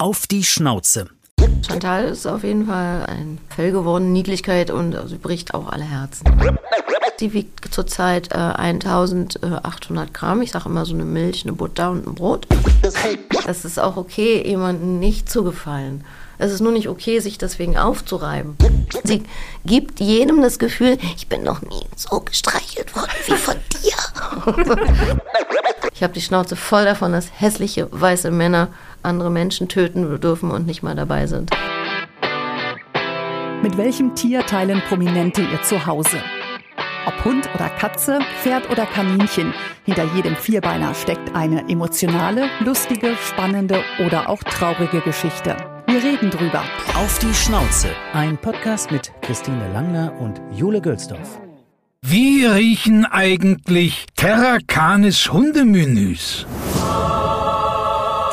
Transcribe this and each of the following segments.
Auf die Schnauze. Chantal ist auf jeden Fall ein Fell geworden, Niedlichkeit und sie bricht auch alle Herzen. Sie wiegt zurzeit äh, 1800 Gramm. Ich sage immer so eine Milch, eine Butter und ein Brot. Es ist auch okay, jemandem nicht zu gefallen. Es ist nur nicht okay, sich deswegen aufzureiben. Sie gibt jedem das Gefühl, ich bin noch nie so gestreichelt worden wie von dir. ich habe die Schnauze voll davon, dass hässliche weiße Männer andere Menschen töten dürfen und nicht mal dabei sind. Mit welchem Tier teilen Prominente ihr Zuhause? Ob Hund oder Katze, Pferd oder Kaninchen, hinter jedem Vierbeiner steckt eine emotionale, lustige, spannende oder auch traurige Geschichte. Wir reden drüber. Auf die Schnauze. Ein Podcast mit Christine Langner und Jule Gölsdorf. Wie riechen eigentlich Terra Canis Hundemenüs?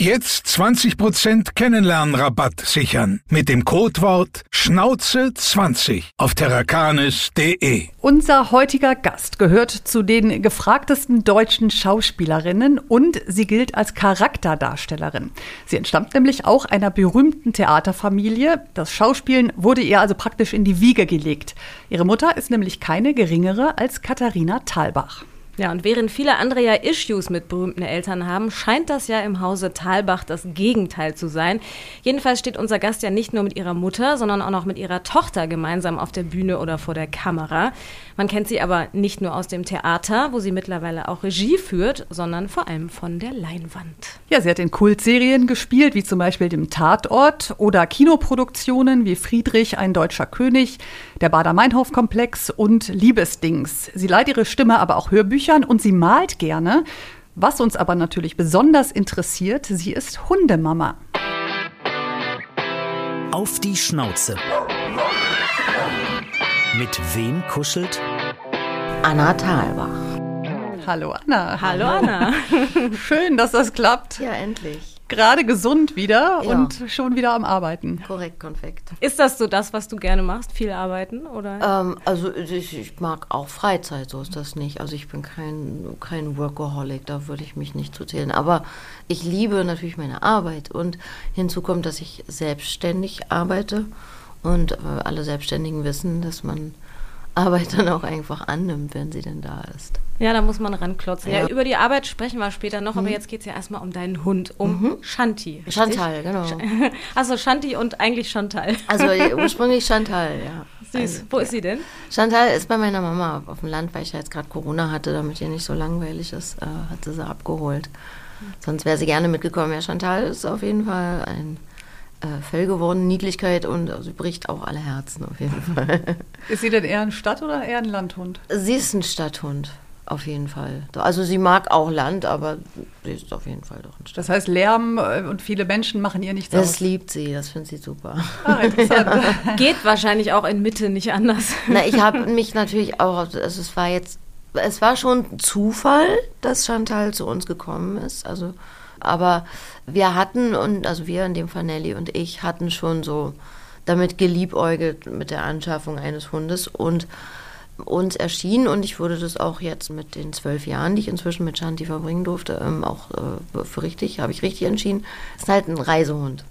Jetzt 20% Kennenlernrabatt sichern mit dem Codewort Schnauze20 auf terrakanis.de. Unser heutiger Gast gehört zu den gefragtesten deutschen Schauspielerinnen und sie gilt als Charakterdarstellerin. Sie entstammt nämlich auch einer berühmten Theaterfamilie. Das Schauspielen wurde ihr also praktisch in die Wiege gelegt. Ihre Mutter ist nämlich keine geringere als Katharina Thalbach. Ja, und während viele andere ja Issues mit berühmten Eltern haben, scheint das ja im Hause Thalbach das Gegenteil zu sein. Jedenfalls steht unser Gast ja nicht nur mit ihrer Mutter, sondern auch noch mit ihrer Tochter gemeinsam auf der Bühne oder vor der Kamera. Man kennt sie aber nicht nur aus dem Theater, wo sie mittlerweile auch Regie führt, sondern vor allem von der Leinwand. Ja, sie hat in Kultserien gespielt, wie zum Beispiel dem Tatort oder Kinoproduktionen wie Friedrich, ein deutscher König, der Bader-Meinhof-Komplex und Liebesdings. Sie leiht ihre Stimme aber auch Hörbücher Büchern und sie malt gerne. Was uns aber natürlich besonders interessiert, sie ist Hundemama. Auf die Schnauze. Mit wem kuschelt? Anna Thalbach. Hallo Anna. Hallo Anna. Schön, dass das klappt. Ja, endlich gerade gesund wieder ja. und schon wieder am Arbeiten. Korrekt, konfekt. Ist das so das, was du gerne machst? Viel arbeiten? Oder? Ähm, also ich, ich, mag auch Freizeit, so ist das nicht. Also ich bin kein, kein Workaholic, da würde ich mich nicht zu zählen. Aber ich liebe natürlich meine Arbeit und hinzu kommt, dass ich selbstständig arbeite und äh, alle Selbstständigen wissen, dass man Arbeit dann auch einfach annimmt, wenn sie denn da ist. Ja, da muss man ranklotzen. Ja. ja über die Arbeit sprechen wir später noch, mhm. aber jetzt geht es ja erstmal um deinen Hund, um mhm. Shanti. Richtig? Chantal, genau. Also Shanti und eigentlich Chantal. Also ursprünglich Chantal, ja. Süß. Also, Wo ist sie denn? Chantal ist bei meiner Mama auf dem Land, weil ich ja jetzt gerade Corona hatte, damit ihr nicht so langweilig ist, äh, hat sie sie abgeholt. Sonst wäre sie gerne mitgekommen. Ja, Chantal ist auf jeden Fall ein äh, Fell geworden, Niedlichkeit und also, sie bricht auch alle Herzen auf jeden Fall. Ist sie denn eher ein Stadt- oder eher ein Landhund? Sie ist ein Stadthund. Auf jeden Fall. Also sie mag auch Land, aber sie ist auf jeden Fall doch ein Stadt. Das heißt, Lärm äh, und viele Menschen machen ihr nichts das aus. Das liebt sie, das findet sie super. Ah, interessant. ja. Geht wahrscheinlich auch in Mitte nicht anders. Na, ich habe mich natürlich auch, also es war jetzt, es war schon Zufall, dass Chantal zu uns gekommen ist. Also, aber wir hatten, und also wir in dem Fall Nelly und ich, hatten schon so damit geliebäugelt mit der Anschaffung eines Hundes und uns erschien und ich würde das auch jetzt mit den zwölf Jahren, die ich inzwischen mit Shanti verbringen durfte, ähm, auch äh, für richtig, habe ich richtig entschieden, ist halt ein Reisehund.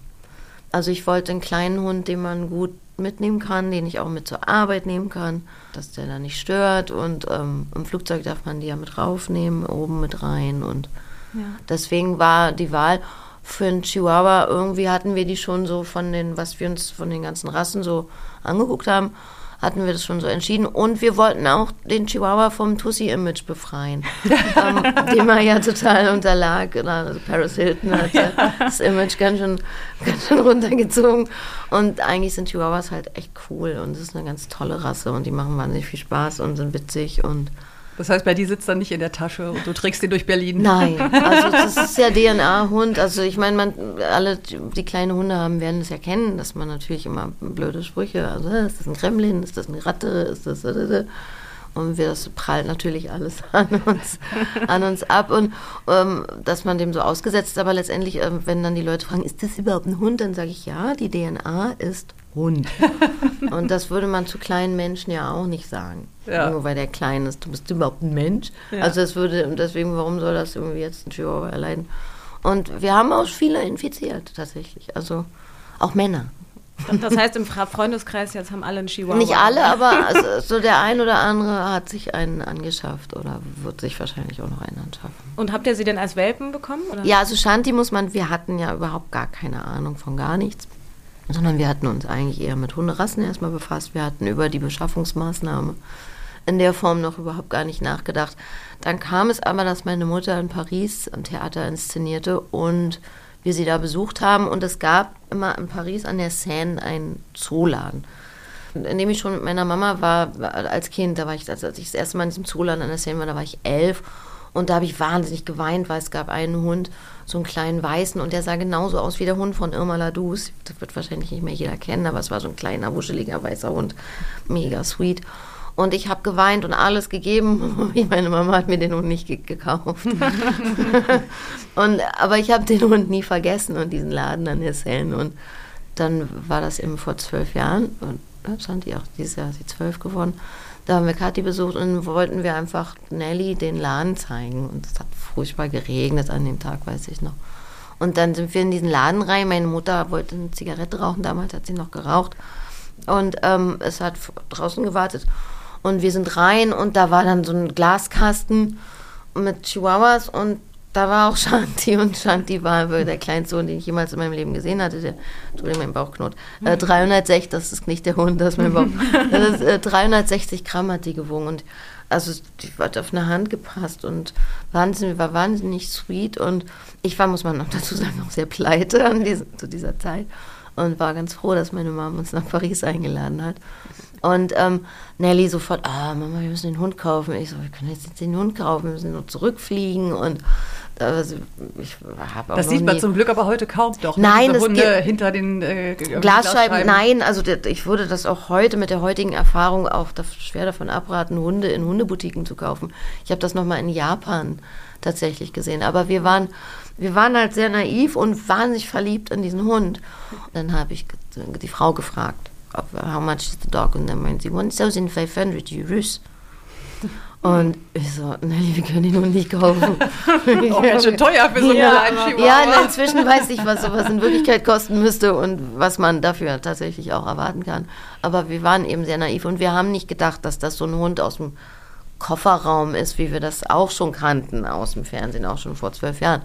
Also ich wollte einen kleinen Hund, den man gut mitnehmen kann, den ich auch mit zur Arbeit nehmen kann, dass der da nicht stört und ähm, im Flugzeug darf man die ja mit raufnehmen, oben mit rein und ja. deswegen war die Wahl für einen Chihuahua, irgendwie hatten wir die schon so von den, was wir uns von den ganzen Rassen so angeguckt haben, hatten wir das schon so entschieden. Und wir wollten auch den Chihuahua vom Tussi-Image befreien, ähm, dem er ja total unterlag. Also Paris Hilton hat ja. das Image ganz schön, ganz schön runtergezogen. Und eigentlich sind Chihuahuas halt echt cool und es ist eine ganz tolle Rasse und die machen wahnsinnig viel Spaß und sind witzig und Das heißt, bei dir sitzt dann nicht in der Tasche und du trägst den durch Berlin. Nein, also das ist ja DNA-Hund. Also ich meine, man, alle, die kleine Hunde haben, werden es ja kennen, dass man natürlich immer blöde Sprüche, also äh, ist das ein Kremlin, ist das eine Ratte, ist das... Und wir, das prallt natürlich alles an uns, an uns ab. Und ähm, dass man dem so ausgesetzt ist. Aber letztendlich, ähm, wenn dann die Leute fragen, ist das überhaupt ein Hund? Dann sage ich, ja, die DNA ist Hund. und das würde man zu kleinen Menschen ja auch nicht sagen. Ja. Nur weil der klein ist. Du bist überhaupt ein Mensch. Ja. Also das würde, deswegen, warum soll das irgendwie jetzt ein Chihuahua erleiden? Und wir haben auch viele infiziert, tatsächlich. Also auch Männer. Das heißt, im Freundeskreis jetzt haben alle einen Chihuahua. Nicht alle, aber also, so der ein oder andere hat sich einen angeschafft oder wird sich wahrscheinlich auch noch einen anschaffen. Und habt ihr sie denn als Welpen bekommen? Oder? Ja, also Shanti muss man, wir hatten ja überhaupt gar keine Ahnung von gar nichts, sondern wir hatten uns eigentlich eher mit Hunderassen erstmal befasst. Wir hatten über die Beschaffungsmaßnahme in der Form noch überhaupt gar nicht nachgedacht. Dann kam es aber, dass meine Mutter in Paris ein Theater inszenierte und wir sie da besucht haben. Und es gab immer in Paris an der Seine einen Zooladen. In dem ich schon mit meiner Mama war als Kind, da war ich, als ich das erste Mal in diesem Zooladen an der Seine war, da war ich elf. Und da habe ich wahnsinnig geweint, weil es gab einen Hund, so einen kleinen weißen, und der sah genauso aus wie der Hund von Irma Ladus. Das wird wahrscheinlich nicht mehr jeder kennen, aber es war so ein kleiner, wuscheliger, weißer Hund. Mega sweet. Und ich habe geweint und alles gegeben. Meine Mama hat mir den Hund nicht ge gekauft. und, aber ich habe den Hund nie vergessen und diesen Laden an der Seine. Und dann war das eben vor zwölf Jahren. Und stand die auch dieses Jahr, sie zwölf geworden. Da haben wir Kathi besucht und wollten wir einfach Nelly den Laden zeigen. Und es hat furchtbar geregnet an dem Tag, weiß ich noch. Und dann sind wir in diesen Laden rein. Meine Mutter wollte eine Zigarette rauchen, damals hat sie noch geraucht. Und ähm, es hat draußen gewartet. Und wir sind rein und da war dann so ein Glaskasten mit Chihuahuas und da war auch Shanti und Shanti war der kleinste Hund, den ich jemals in meinem Leben gesehen hatte. Der, Entschuldigung, mein Bauchknot. Äh, 360, das ist nicht der Hund, das ist mein Bauch. Ist, äh, 360 Gramm hat die gewogen und also die hat auf eine Hand gepasst und wahnsinnig, war wahnsinnig sweet und ich war, muss man noch dazu sagen, auch sehr pleite an diese, zu dieser Zeit und war ganz froh, dass meine Mama uns nach Paris eingeladen hat. Und ähm, Nelly sofort, ah, Mama, wir müssen den Hund kaufen. Ich so, wir können jetzt den Hund kaufen, wir müssen nur zurückfliegen und also Das sieht man zum Glück aber heute kaum doch. Ne? Nein, es Hunde hinter den äh, Glasscheiben, Glasscheiben. Nein, also ich würde das auch heute mit der heutigen Erfahrung auch schwer davon abraten, Hunde in Hundeboutiquen zu kaufen. Ich habe das nochmal in Japan tatsächlich gesehen. Aber wir waren, wir waren halt sehr naiv und wahnsinnig verliebt in diesen Hund. Und dann habe ich die Frau gefragt, how much is the dog? Und dann meint sie, 1500 Euros. Und ich so, Nelly, wir können ihn nun nicht kaufen. Auch ganz schön teuer für so einen ja, kleinen Ja, inzwischen weiß ich, was sowas in Wirklichkeit kosten müsste und was man dafür tatsächlich auch erwarten kann. Aber wir waren eben sehr naiv und wir haben nicht gedacht, dass das so ein Hund aus dem Kofferraum ist, wie wir das auch schon kannten aus dem Fernsehen, auch schon vor zwölf Jahren.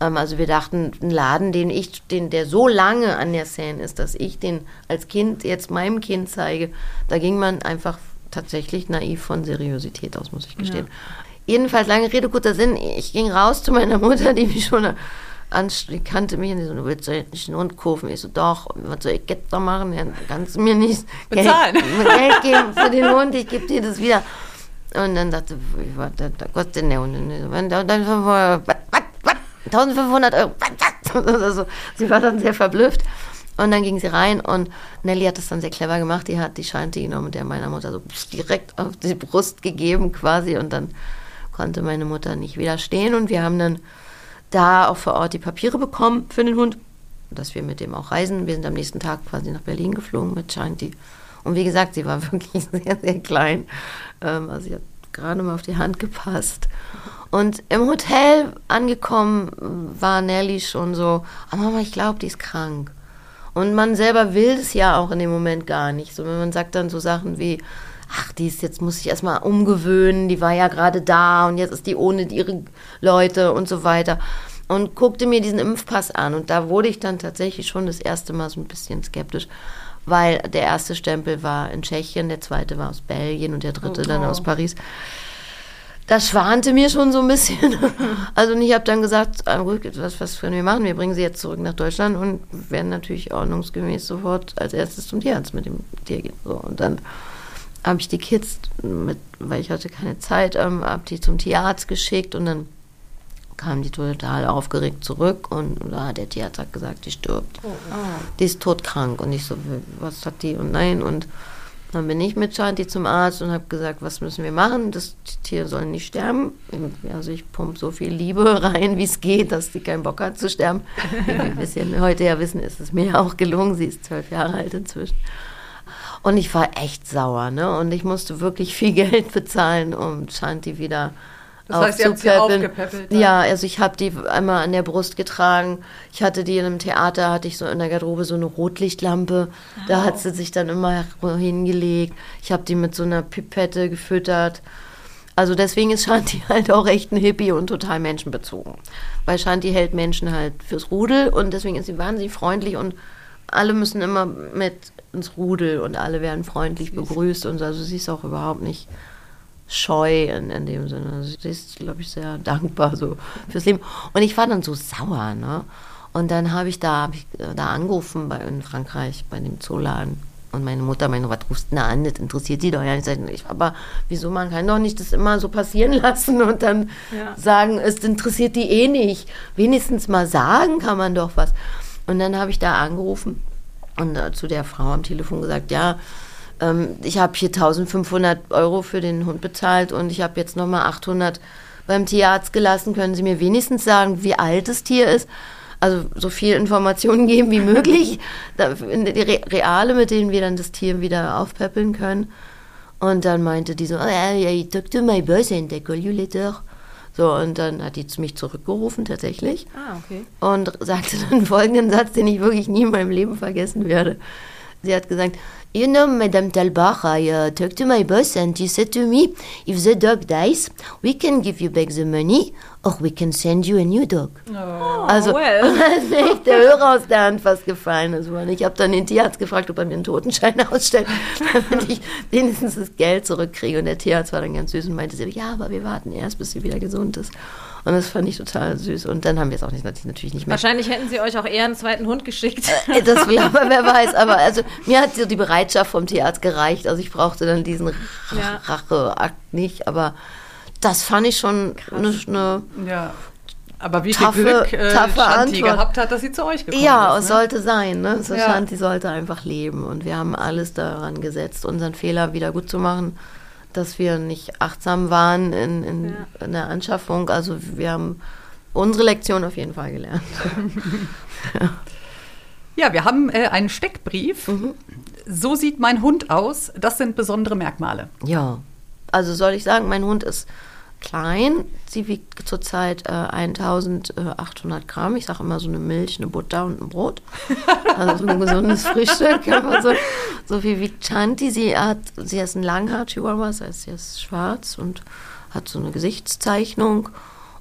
Ähm, also wir dachten, ein Laden, den ich, den, der so lange an der Seine ist, dass ich den als Kind jetzt meinem Kind zeige, da ging man einfach tatsächlich naiv von Seriosität aus, muss ich gestehen. Ja. Jedenfalls, lange Rede, kurzer Sinn, ich ging raus zu meiner Mutter, die mich schon kannte mich und die so, du willst doch nicht einen Hund kaufen. Ich so, doch, was soll ich jetzt da machen? Ja, kannst du mir nicht Geld, Geld geben für den Hund, ich gebe dir das wieder. Und dann dachte ich, was kostet denn der Hund? Und dann, dann, was, was, 1500 Euro. Also, sie war dann sehr verblüfft. Und dann ging sie rein und Nelly hat das dann sehr clever gemacht. Die hat die Shanti genommen und der meiner Mutter so direkt auf die Brust gegeben quasi. Und dann konnte meine Mutter nicht widerstehen. Und wir haben dann da auch vor Ort die Papiere bekommen für den Hund, dass wir mit dem auch reisen. Wir sind am nächsten Tag quasi nach Berlin geflogen mit Shanti. Und wie gesagt, sie war wirklich sehr, sehr klein. Ähm, also sie hat gerade mal auf die Hand gepasst. Und im Hotel angekommen war Nelly schon so, oh Mama, ich glaube, die ist krank. Und man selber will es ja auch in dem Moment gar nicht. So, wenn man sagt dann so Sachen wie, ach, die ist jetzt, muss ich erstmal umgewöhnen, die war ja gerade da und jetzt ist die ohne ihre Leute und so weiter. Und guckte mir diesen Impfpass an. Und da wurde ich dann tatsächlich schon das erste Mal so ein bisschen skeptisch, weil der erste Stempel war in Tschechien, der zweite war aus Belgien und der dritte oh, dann aus Paris das schwante mir schon so ein bisschen. Also ich habe dann gesagt, ah, was, was können wir machen? Wir bringen sie jetzt zurück nach Deutschland und werden natürlich ordnungsgemäß sofort als erstes zum Tierarzt mit dem Tier gehen. So, und dann habe ich die Kids, mit, weil ich hatte keine Zeit, ähm, habe die zum Tierarzt geschickt und dann kamen die total aufgeregt zurück und ah, der Tierarzt hat gesagt, die stirbt. Oh. Die ist todkrank. Und ich so, was hat die? Und nein. Und dann bin ich mit Shanti zum Arzt und habe gesagt, was müssen wir machen? Das Tier soll nicht sterben. Also ich pumpe so viel Liebe rein, wie es geht, dass sie keinen Bock hat zu sterben. Wie wir heute ja wissen, ist es mir auch gelungen. Sie ist zwölf Jahre alt inzwischen. Und ich war echt sauer, ne? Und ich musste wirklich viel Geld bezahlen, um Shanti wieder Das heißt, ihr habt aufgepäppelt, ne? Ja, also ich habe die einmal an der Brust getragen. Ich hatte die in einem Theater, hatte ich so in der Garderobe so eine Rotlichtlampe. Da hat sie sich dann immer hingelegt. Ich habe die mit so einer Pipette gefüttert. Also deswegen ist Shanti halt auch echt ein Hippie und total menschenbezogen. Weil Shanti hält Menschen halt fürs Rudel und deswegen ist sie wahnsinnig freundlich und alle müssen immer mit ins Rudel und alle werden freundlich begrüßt und so. also sie ist auch überhaupt nicht scheu in, in dem Sinne. Also Sie ist, glaube ich, sehr dankbar so fürs Leben. Und ich war dann so sauer, ne? Und dann habe ich da, hab ich äh, da angerufen bei, in Frankreich bei dem Zooladen. Und meine Mutter meinte, was rufst du an? Das interessiert die doch ja nicht. Ich aber wieso, man kann doch nicht das immer so passieren lassen und dann Ja. sagen, es interessiert die eh nicht. Wenigstens mal sagen kann man doch was. Und dann habe ich da angerufen und äh, zu der Frau am Telefon gesagt, ja, ich habe hier 1500 Euro für den Hund bezahlt und ich habe jetzt nochmal 800 beim Tierarzt gelassen. Können Sie mir wenigstens sagen, wie alt das Tier ist? Also so viel Informationen geben wie möglich, die Re reale, mit denen wir dann das Tier wieder aufpäppeln können. Und dann meinte die so, I talked to my boss and I call you later. So, und dann hat die mich zurückgerufen tatsächlich Ah, okay. und sagte dann folgenden Satz, den ich wirklich nie in meinem Leben vergessen werde. Sie hat gesagt, You know, Madame Talbach, I uh, talked to my boss and he said to me, if the dog dies, we can give you back the money or we can send you a new dog. also, Oh, well. da ist echt der Hörer aus der Hand fast gefallen. Also, und ich habe dann den Tierarzt gefragt, ob er mir einen Totenschein ausstellt, damit ich wenigstens das Geld zurückkriege. Und der Tierarzt war dann ganz süß und meinte, ja, aber wir warten erst, bis sie wieder gesund ist. Und das fand ich total süß. Und dann haben wir es auch nicht, natürlich nicht mehr Wahrscheinlich hätten sie euch auch eher einen zweiten Hund geschickt. äh, Das will aber wer weiß. Aber also mir hat so die Bereitschaft vom Tierarzt gereicht. Also ich brauchte dann diesen Ja. Racheakt nicht. Aber das fand ich schon eine, eine Ja. Aber wie viel Taffe- Glück äh, taffe Shanti Antwort. gehabt hat, dass sie zu euch gekommen Ja, ist. es ne? sollte sein. Ne? So Ja. Shanti sollte einfach leben. Und wir haben alles daran gesetzt, unseren Fehler wieder gut zu machen, dass wir nicht achtsam waren in, in, Ja. in der Anschaffung. Also wir haben unsere Lektion auf jeden Fall gelernt. Ja, wir haben äh, einen Steckbrief. Mhm. So sieht mein Hund aus. Das sind besondere Merkmale. Ja, also soll ich sagen, mein Hund ist klein. Sie wiegt zurzeit äh, 1800 Gramm. Ich sage immer so eine Milch, eine Butter und ein Brot. Also so ein gesundes Frühstück. Aber so, so viel wiegt Chanti. Sie hat, sie ist ein Langhaar-Chihuahua, das heißt, sie ist schwarz und hat so eine Gesichtszeichnung.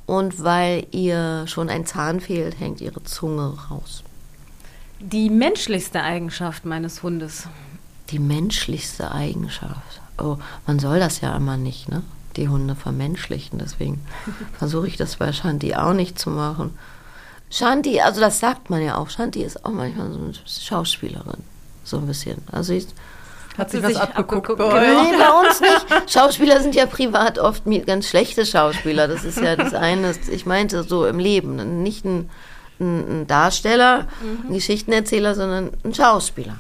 Und weil ihr schon ein Zahn fehlt, hängt ihre Zunge raus. Die menschlichste Eigenschaft meines Hundes. Die menschlichste Eigenschaft. Oh, man soll das ja immer nicht, ne? Die Hunde vermenschlichen. Deswegen versuche ich das bei Shanti auch nicht zu machen. Shanti, also das sagt man ja auch. Shanti ist auch manchmal so eine Schauspielerin. So ein bisschen. Also ich, Hat sie was sich abgeguckt, abgeguckt, bei genau. euch? nee, bei uns nicht. Schauspieler sind ja privat oft ganz schlechte Schauspieler. Das ist ja das eine. Ich meinte so im Leben. Nicht ein, ein, ein Darsteller, ein Geschichtenerzähler, sondern ein Schauspieler.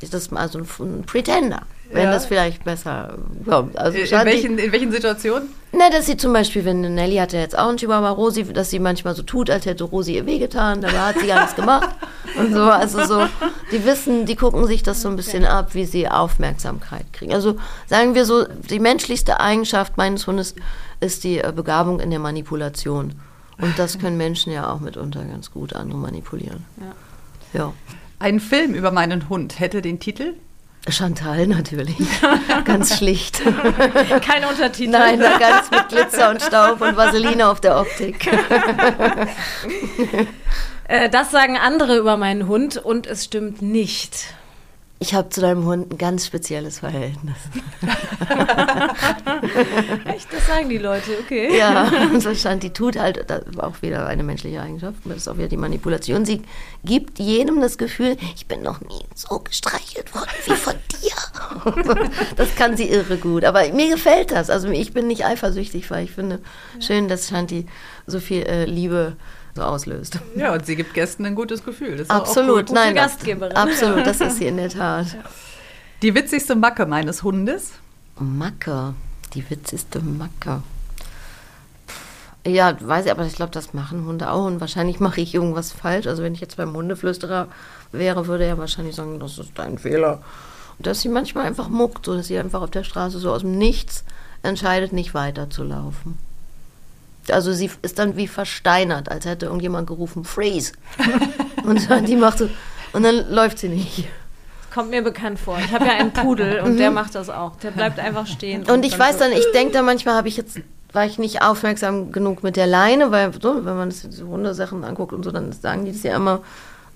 Ist das also ein, ein Pretender? Wenn Ja. das vielleicht besser kommt. Also In welchen, in welchen Situationen? na, dass sie zum Beispiel, wenn Nelly hatte jetzt auch einen Chihuahua Rosi, dass sie manchmal so tut, als hätte Rosi ihr wehgetan, dabei hat sie gar nichts gemacht. Und so, also so, die wissen, die gucken sich das so ein bisschen ab, wie sie Aufmerksamkeit kriegen. Also sagen wir so, die menschlichste Eigenschaft meines Hundes ist die äh, Begabung in der Manipulation. Und das können Menschen ja auch mitunter ganz gut, andere manipulieren. Ja. Ein Film über meinen Hund hätte den Titel Chantal natürlich. ganz schlicht. Kein Untertitel. Nein, ganz mit Glitzer und Staub und Vaseline auf der Optik. Äh, das sagen andere über meinen Hund und es stimmt nicht. Ich habe zu deinem Hund ein ganz spezielles Verhältnis. Echt, das sagen die Leute, okay. Ja, und so stand, die tut halt, das war auch wieder eine menschliche Eigenschaft, das ist auch wieder die Manipulation. Sie gibt jedem das Gefühl, ich bin noch nie so gestreichelt worden wie von dir. Das kann sie irre gut, aber mir gefällt das. Also ich bin nicht eifersüchtig, weil ich finde schön, dass Shanti so viel äh, Liebe so auslöst. Ja, und sie gibt Gästen ein gutes Gefühl. Das ist auch Absolut, gut. nein, das, Gastgeberin. absolut, das ist sie in der Tat. Die witzigste Macke meines Hundes. Macke, die witzigste Macke. Ja, weiß ich, aber ich glaube, das machen Hunde auch und wahrscheinlich mache ich irgendwas falsch. Also wenn ich jetzt beim Hundeflüsterer wäre, würde er wahrscheinlich sagen, das ist dein Fehler. Und dass sie manchmal einfach muckt, so dass sie einfach auf der Straße so aus dem Nichts entscheidet, nicht weiterzulaufen. Also sie ist dann wie versteinert, als hätte irgendjemand gerufen, freeze. und dann die macht so, und dann läuft sie nicht. Kommt mir bekannt vor. Ich habe ja einen Pudel und der macht das auch. Der bleibt einfach stehen. Und ich weiß dann, ich denke da manchmal, habe ich jetzt, war ich nicht aufmerksam genug mit der Leine, weil so, wenn man sich so Hundesachen anguckt und so, dann sagen die das ja immer,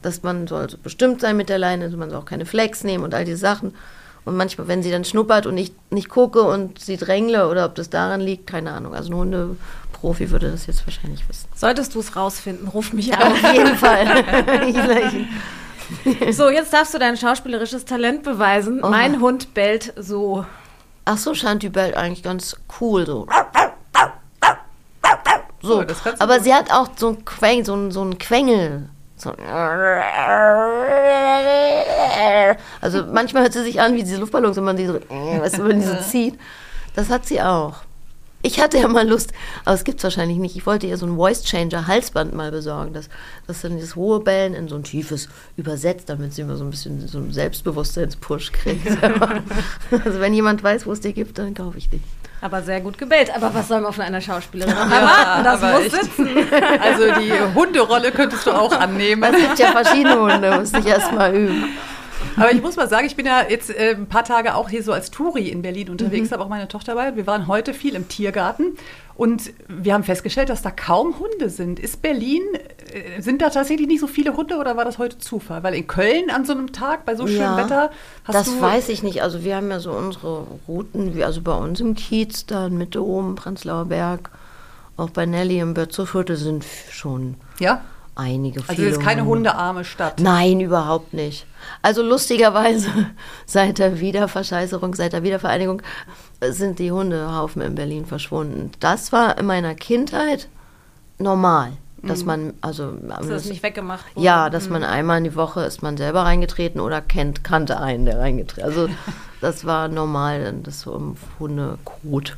dass man soll so bestimmt sein mit der Leine, man soll auch keine Flex nehmen und all diese Sachen. Und manchmal, wenn sie dann schnuppert und ich nicht gucke und sie drängle oder ob das daran liegt, keine Ahnung. Also ein Hundeprofi würde das jetzt wahrscheinlich wissen. Solltest du es rausfinden, ruf mich an. Auf jeden Fall. So, jetzt darfst du dein schauspielerisches Talent beweisen. Oha. Mein Hund bellt so. Ach so, Shanti bellt eigentlich ganz cool so. So, Oh, aber gut. sie hat auch so ein Queng, so ein, so ein Quengel. So also manchmal hört sie sich an wie diese Luftballons, wenn man die so, weißt du, wenn die so zieht. Das hat sie auch. Ich hatte ja mal Lust, aber es gibt es wahrscheinlich nicht. Ich wollte ihr so ein Voice Changer Halsband mal besorgen, dass das dann dieses hohe Bellen in so ein tiefes übersetzt, damit sie immer so ein bisschen so einen Selbstbewusstseinspush kriegt. also wenn jemand weiß, wo es die gibt, dann kaufe ich die. Aber sehr gut gebellt. Aber was soll man von einer Schauspielerin noch erwarten? Das aber muss echt. sitzen. Also die Hunderolle könntest du auch annehmen. Es gibt ja verschiedene Hunde, muss ich erst mal üben. Aber ich muss mal sagen, ich bin ja jetzt äh, ein paar Tage auch hier so als Touri in Berlin unterwegs, Mhm. habe auch meine Tochter dabei. Wir waren heute viel im Tiergarten und wir haben festgestellt, dass da kaum Hunde sind. Ist Berlin, äh, sind da tatsächlich nicht so viele Hunde oder war das heute Zufall? Weil in Köln an so einem Tag bei so schönem Ja, Wetter hast das du... weiß ich nicht. Also wir haben ja so unsere Routen, wie also bei uns im Kiez, da in Mitte oben, Prenzlauer Berg, auch bei Nelly im Bötzofviertel sind schon Ja? Einige Also es ist keine Hunde. hundearme Stadt. Nein, überhaupt nicht. Also lustigerweise, seit der Wiederverscheißerung, seit der Wiedervereinigung, sind die Hundehaufen in Berlin verschwunden. Das war in meiner Kindheit normal, dass man, also Hast du das nicht weggemacht? wurde? ja, dass man einmal in die Woche ist man selber reingetreten oder kennt, kannte einen, der reingetreten Also das war normal, dass so um Hundekot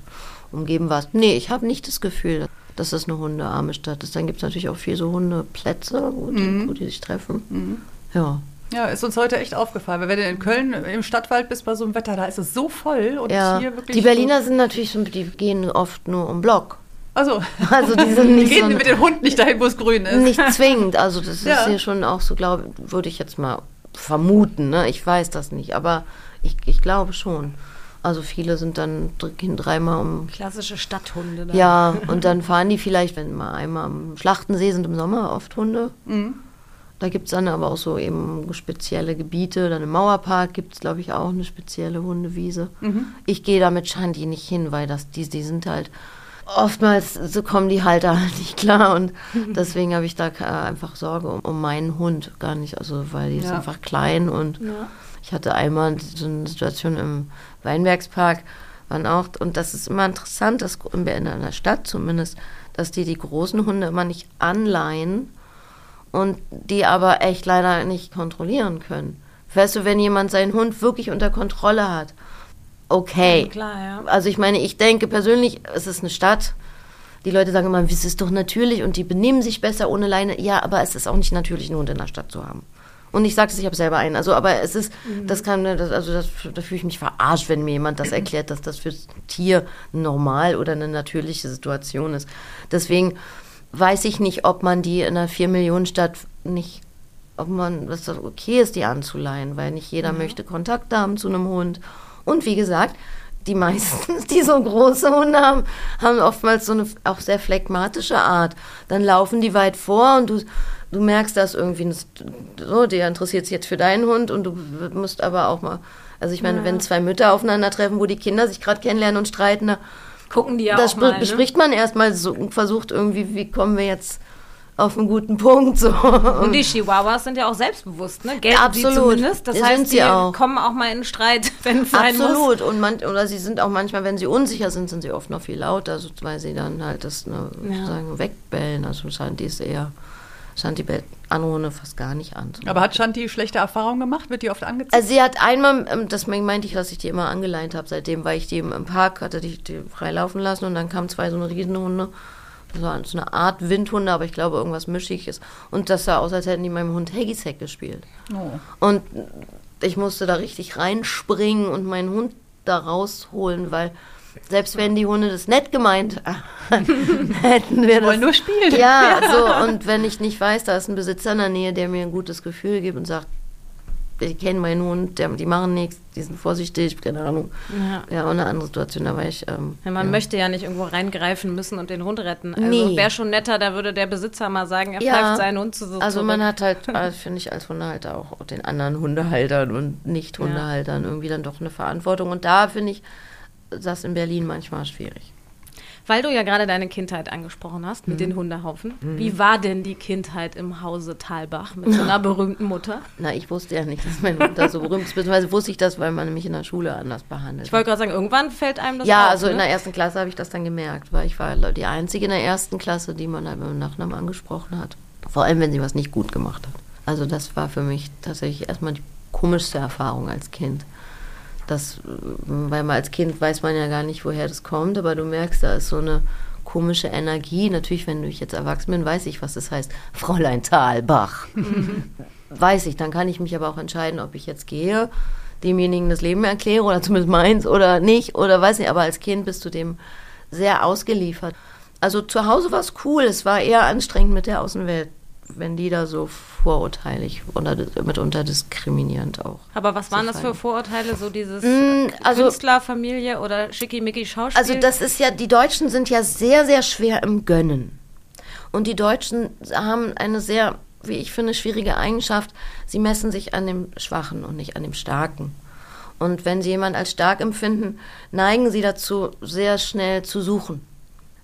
umgeben warst. Nee, ich habe nicht das Gefühl, dass das eine hundearme Stadt ist. Dann gibt es natürlich auch viel so Hundeplätze, wo die, wo die sich treffen. Ja. Ja, ist uns heute echt aufgefallen. Weil wenn du in Köln im Stadtwald bist bei so einem Wetter, da ist es so voll und ja. hier wirklich... Die Berliner sind natürlich, so, die gehen oft nur um Block. Also, Also die sind die nicht gehen so mit dem Hund nicht dahin, wo es grün ist. nicht zwingend. Also das ist Ja. hier schon auch so, glaube würde ich jetzt mal vermuten. Ne? Ich weiß das nicht, aber ich, ich glaube schon. Also viele sind dann gehen dreimal um. Klassische Stadthunde. Da. Ja, und dann fahren die vielleicht, wenn mal einmal am Schlachtensee sind im Sommer oft Hunde. Mhm. Da gibt es dann aber auch so eben spezielle Gebiete. Dann im Mauerpark gibt es, glaube ich, auch eine spezielle Hundewiese. Mhm. Ich gehe da mit Shanti nicht hin, weil das, die, die sind halt oftmals so kommen die Halter halt nicht klar und deswegen habe ich da ke- einfach Sorge um, um meinen Hund gar nicht, also weil die ist Ja. einfach klein und Ja. ich hatte einmal so eine Situation im Weinbergspark, waren auch, und das ist immer interessant, dass in einer Stadt zumindest, dass die die großen Hunde immer nicht anleihen und die aber echt leider nicht kontrollieren können. Weißt du, wenn jemand seinen Hund wirklich unter Kontrolle hat, okay. Ja, klar, ja. Also ich meine, ich denke persönlich, es ist eine Stadt. Die Leute sagen immer, es ist doch natürlich und die benehmen sich besser ohne Leine. Ja, aber es ist auch nicht natürlich, einen Hund in der Stadt zu haben. Und ich sage es, ich habe selber einen. Also, aber es ist, das kann, das, also das, da fühle ich mich verarscht, wenn mir jemand das erklärt, dass das fürs Tier normal oder eine natürliche Situation ist. Deswegen weiß ich nicht, ob man die in einer 4-Millionen-Stadt nicht, ob man, was das okay ist, die anzuleihen, weil nicht jeder möchte Kontakt haben zu einem Hund. Und wie gesagt, die meisten, die so große Hunde haben, haben oftmals so eine auch sehr phlegmatische Art. Dann laufen die weit vor und du, du merkst das irgendwie, so, der interessiert sich jetzt für deinen Hund und du musst aber auch mal, also ich meine, ja. wenn zwei Mütter aufeinandertreffen, wo die Kinder sich gerade kennenlernen und streiten, da gucken die ja das auch mal, ne? bespricht man erstmal so und versucht irgendwie, wie kommen wir jetzt auf einen guten Punkt. So. Und die Chihuahuas sind ja auch selbstbewusst, ne? Gelten Absolut. zumindest. Das heißt, sie auch. kommen auch mal in Streit, wenn es sein Absolut. Und man, oder sie sind auch manchmal, wenn sie unsicher sind, sind sie oft noch viel lauter, also, weil sie dann halt das ne, ja. sagen, wegbellen. Also Shanti ist eher, Shanti bellt andere fast gar nicht an. Aber hat Shanti schlechte Erfahrungen gemacht? Wird die oft angezogen? Also sie hat einmal, ähm, das meinte ich, dass ich die immer angeleint habe seitdem, weil ich die im Park hatte, die, die freilaufen lassen und dann kamen zwei so eine Riesenhunde so eine Art Windhunde, aber ich glaube irgendwas Mischiges. Und das sah aus, als hätten die meinem Hund Haggisack gespielt. Oh. Und ich musste da richtig reinspringen und meinen Hund da rausholen, weil selbst wenn die Hunde das nett gemeint hätten wir das. Wollen nur spielen. Ja, so. Und wenn ich nicht weiß, da ist ein Besitzer in der Nähe, der mir ein gutes Gefühl gibt und sagt, die kennen meinen Hund, der, die machen nichts, die sind vorsichtig, keine Ahnung. Ja, ja und eine andere Situation, da war ich. Ähm, ja, man ja. möchte ja nicht irgendwo reingreifen müssen und den Hund retten. Also nee. wäre schon netter, da würde der Besitzer mal sagen, er ja, pfeift seinen Hund zu so Also zurück. man hat halt, also finde ich, als Hundehalter auch den anderen Hundehaltern und Nicht-Hundehaltern irgendwie dann doch eine Verantwortung. Und da finde ich das in Berlin manchmal schwierig. Weil du ja gerade deine Kindheit angesprochen hast mit mhm. den Hundehaufen. Mhm. Wie war denn die Kindheit im Hause Talbach mit so einer berühmten Mutter? Na, ich wusste ja nicht, dass meine Mutter so berühmt ist. Beziehungsweise wusste ich das, weil man mich in der Schule anders behandelt Ich wollte gerade sagen, irgendwann fällt einem das Ja, auf, also ne? in der ersten Klasse habe ich das dann gemerkt, weil ich war die Einzige in der ersten Klasse, die man halt mit dem Nachnamen angesprochen hat. Vor allem, wenn sie was nicht gut gemacht hat. Also das war für mich tatsächlich erstmal die komischste Erfahrung als Kind das, weil man als Kind weiß man ja gar nicht, woher das kommt, aber du merkst, da ist so eine komische Energie. Natürlich, wenn ich jetzt erwachsen bin, weiß ich, was das heißt. Fräulein Thalbach. Weiß ich, dann kann ich mich aber auch entscheiden, ob ich jetzt gehe, demjenigen das Leben erkläre oder zumindest meins oder nicht oder weiß nicht, aber als Kind bist du dem sehr ausgeliefert. Also zu Hause war es cool, es war eher anstrengend mit der Außenwelt wenn die da so vorurteilig oder mitunter diskriminierend auch. Aber was waren das für Vorurteile? So dieses mm, also, Künstlerfamilie oder schickimicki Schauspiel? Also das ist ja, die Deutschen sind ja sehr, sehr schwer im Gönnen. Und die Deutschen haben eine sehr, wie ich finde, schwierige Eigenschaft. Sie messen sich an dem Schwachen und nicht an dem Starken. Und wenn sie jemanden als stark empfinden, neigen sie dazu, sehr schnell zu suchen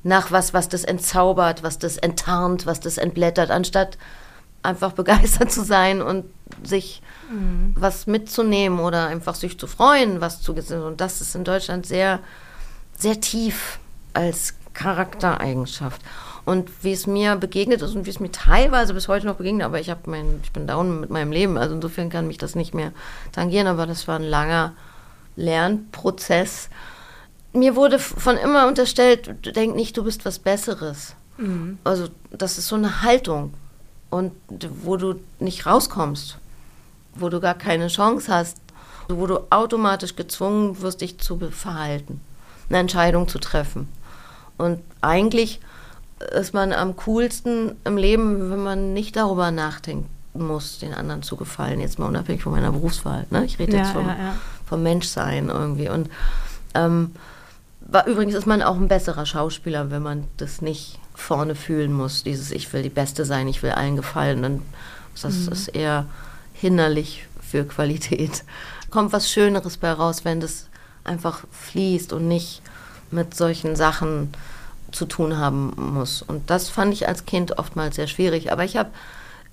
nach was, was das entzaubert, was das enttarnt, was das entblättert, anstatt einfach begeistert zu sein und sich mhm. was mitzunehmen oder einfach sich zu freuen, was zu und das ist in Deutschland sehr sehr tief als Charaktereigenschaft. Und wie es mir begegnet ist und wie es mir teilweise bis heute noch begegnet, aber ich habe mein, ich bin down mit meinem Leben, also insofern kann mich das nicht mehr tangieren, aber das war ein langer Lernprozess mir wurde von immer unterstellt, denk nicht, du bist was Besseres. Mhm. Also das ist so eine Haltung und wo du nicht rauskommst, wo du gar keine Chance hast, wo du automatisch gezwungen wirst, dich zu verhalten, eine Entscheidung zu treffen. Und eigentlich ist man am coolsten im Leben, wenn man nicht darüber nachdenken muss, den anderen zu gefallen. Jetzt mal unabhängig von meiner Berufswahl. Ne? Ich rede ja, jetzt vom, ja, ja. vom Menschsein irgendwie. Und ähm, übrigens ist man auch ein besserer Schauspieler, wenn man das nicht vorne fühlen muss. Dieses Ich will die Beste sein, ich will allen gefallen. Dann das mhm. ist eher hinderlich für Qualität. Kommt was Schöneres bei raus, wenn das einfach fließt und nicht mit solchen Sachen zu tun haben muss. Und das fand ich als Kind oftmals sehr schwierig. Aber ich habe,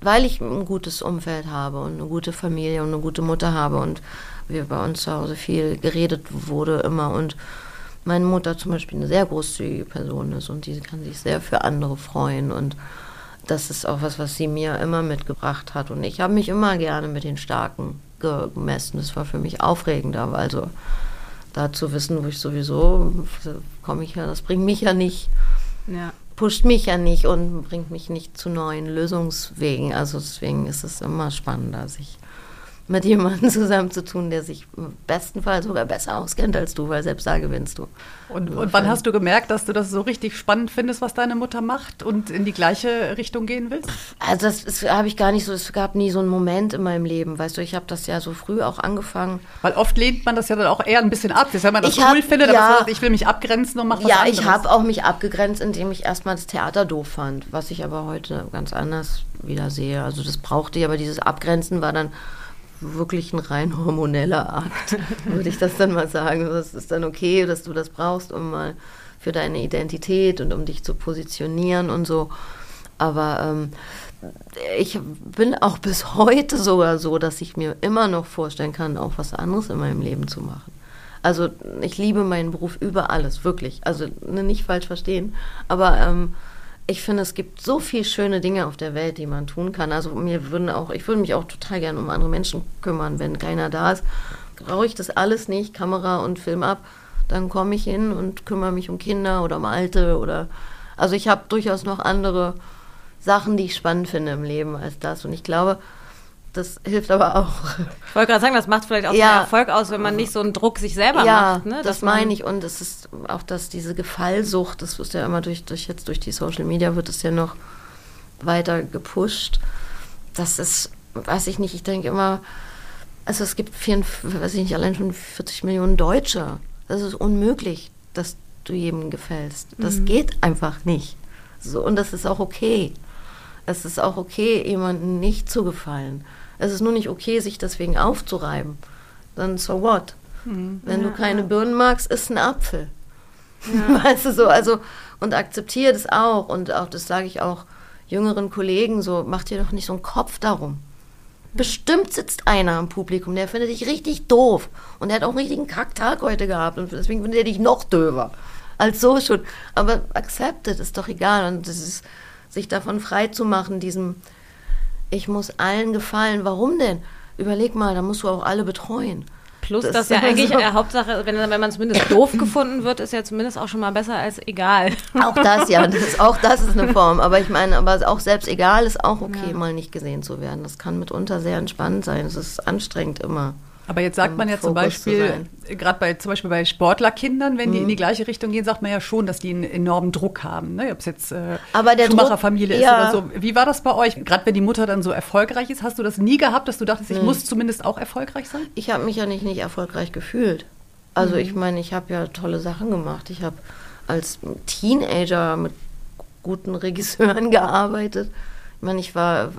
weil ich ein gutes Umfeld habe und eine gute Familie und eine gute Mutter habe und wir bei uns zu Hause viel geredet wurde immer und meine Mutter zum Beispiel eine sehr großzügige Person ist und die kann sich sehr für andere freuen und das ist auch was, was sie mir immer mitgebracht hat und ich habe mich immer gerne mit den Starken gemessen. Das war für mich aufregender, also da zu wissen, wo ich sowieso komme ich ja, das bringt mich ja nicht, ja. pusht mich ja nicht und bringt mich nicht zu neuen Lösungswegen. Also deswegen ist es immer spannender, sich mit jemandem zusammen zu tun, der sich im besten Fall sogar besser auskennt als du, weil selbst da gewinnst du. Und, und wann hast du gemerkt, dass du das so richtig spannend findest, was deine Mutter macht und in die gleiche Richtung gehen willst? Also das habe ich gar nicht so, es gab nie so einen Moment in meinem Leben, weißt du, ich habe das ja so früh auch angefangen. Weil oft lehnt man das ja dann auch eher ein bisschen ab, wenn man das Ich hab- cool findet, ja. aber so ich will mich abgrenzen und mach was Ja, anderes. ich habe auch mich abgegrenzt, indem ich erstmal das Theater doof fand, was ich aber heute ganz anders wieder sehe. Also das brauchte ich, aber dieses Abgrenzen war dann wirklich ein rein hormoneller Akt, würde ich das dann mal sagen. Das ist dann okay, dass du das brauchst, um mal für deine Identität und um dich zu positionieren und so. Aber ähm, ich bin auch bis heute sogar so, dass ich mir immer noch vorstellen kann, auch was anderes in meinem Leben zu machen. Also ich liebe meinen Beruf über alles, wirklich. Also ne, nicht falsch verstehen. Aber ähm, ich finde, es gibt so viele schöne Dinge auf der Welt, die man tun kann. Also mir würden auch, ich würde mich auch total gerne um andere Menschen kümmern, wenn keiner da ist. Brauche ich das alles nicht, Kamera und Film ab, dann komme ich hin und kümmere mich um Kinder oder um Alte oder also ich habe durchaus noch andere Sachen, die ich spannend finde im Leben als das. Und ich glaube, das hilft aber auch. Ich wollte gerade sagen, das macht vielleicht auch Ja. den Erfolg aus, wenn man nicht so einen Druck sich selber ja, macht. Ne? das Dass meine ich. Und es ist auch, dass diese Gefallsucht, das ist ja immer durch, durch jetzt durch die Social Media wird es ja noch weiter gepusht. Das ist, weiß ich nicht, ich denke immer, also es gibt, 44, weiß ich nicht, allein schon 40 Millionen Deutsche. Das ist unmöglich, dass du jedem gefällst. Das geht einfach nicht. So, und das ist auch okay. Es ist auch okay, jemandem nicht zu gefallen. Es ist nur nicht okay, sich deswegen aufzureiben. Dann so what? Wenn du keine Birnen magst, isst ein Apfel. Weißt du so, also und akzeptiere das auch und auch das sage ich auch jüngeren Kollegen so, mach dir doch nicht so einen Kopf darum. Bestimmt sitzt einer im Publikum, der findet dich richtig doof und der hat auch einen richtigen Kacktag heute gehabt und deswegen findet er dich noch döver als so schon. Aber accepted ist doch egal und das ist sich davon frei zu machen, diesem ich muss allen gefallen. Warum denn? Überleg mal, da musst du auch alle betreuen. Plus, Das dass ist ja eigentlich so. äh, Hauptsache, wenn, wenn man zumindest doof gefunden wird, ist ja zumindest auch schon mal besser als egal. Auch das, ja, das ist, auch das ist eine Form. Aber ich meine, aber auch selbst egal ist auch okay, mal nicht gesehen zu werden. Das kann mitunter sehr entspannt sein. Es ist anstrengend immer. Aber jetzt sagt man ja zum Fokus Beispiel. Mhm. gerade bei zum Beispiel bei Sportlerkindern, wenn die in die gleiche Richtung gehen, sagt man ja schon, dass die einen enormen Druck haben. Ne? Ob es jetzt äh, Schumacher-Familie Druck- ist ja. oder so. Wie war das bei euch? Gerade wenn die Mutter dann so erfolgreich ist, hast du das nie gehabt, dass du dachtest, Mhm. ich muss zumindest auch erfolgreich sein? Ich habe mich ja nicht, nicht erfolgreich gefühlt. Also Mhm. ich meine, ich habe ja tolle Sachen gemacht. Ich habe als Teenager mit guten Regisseuren gearbeitet. Ich meine, ich war äh,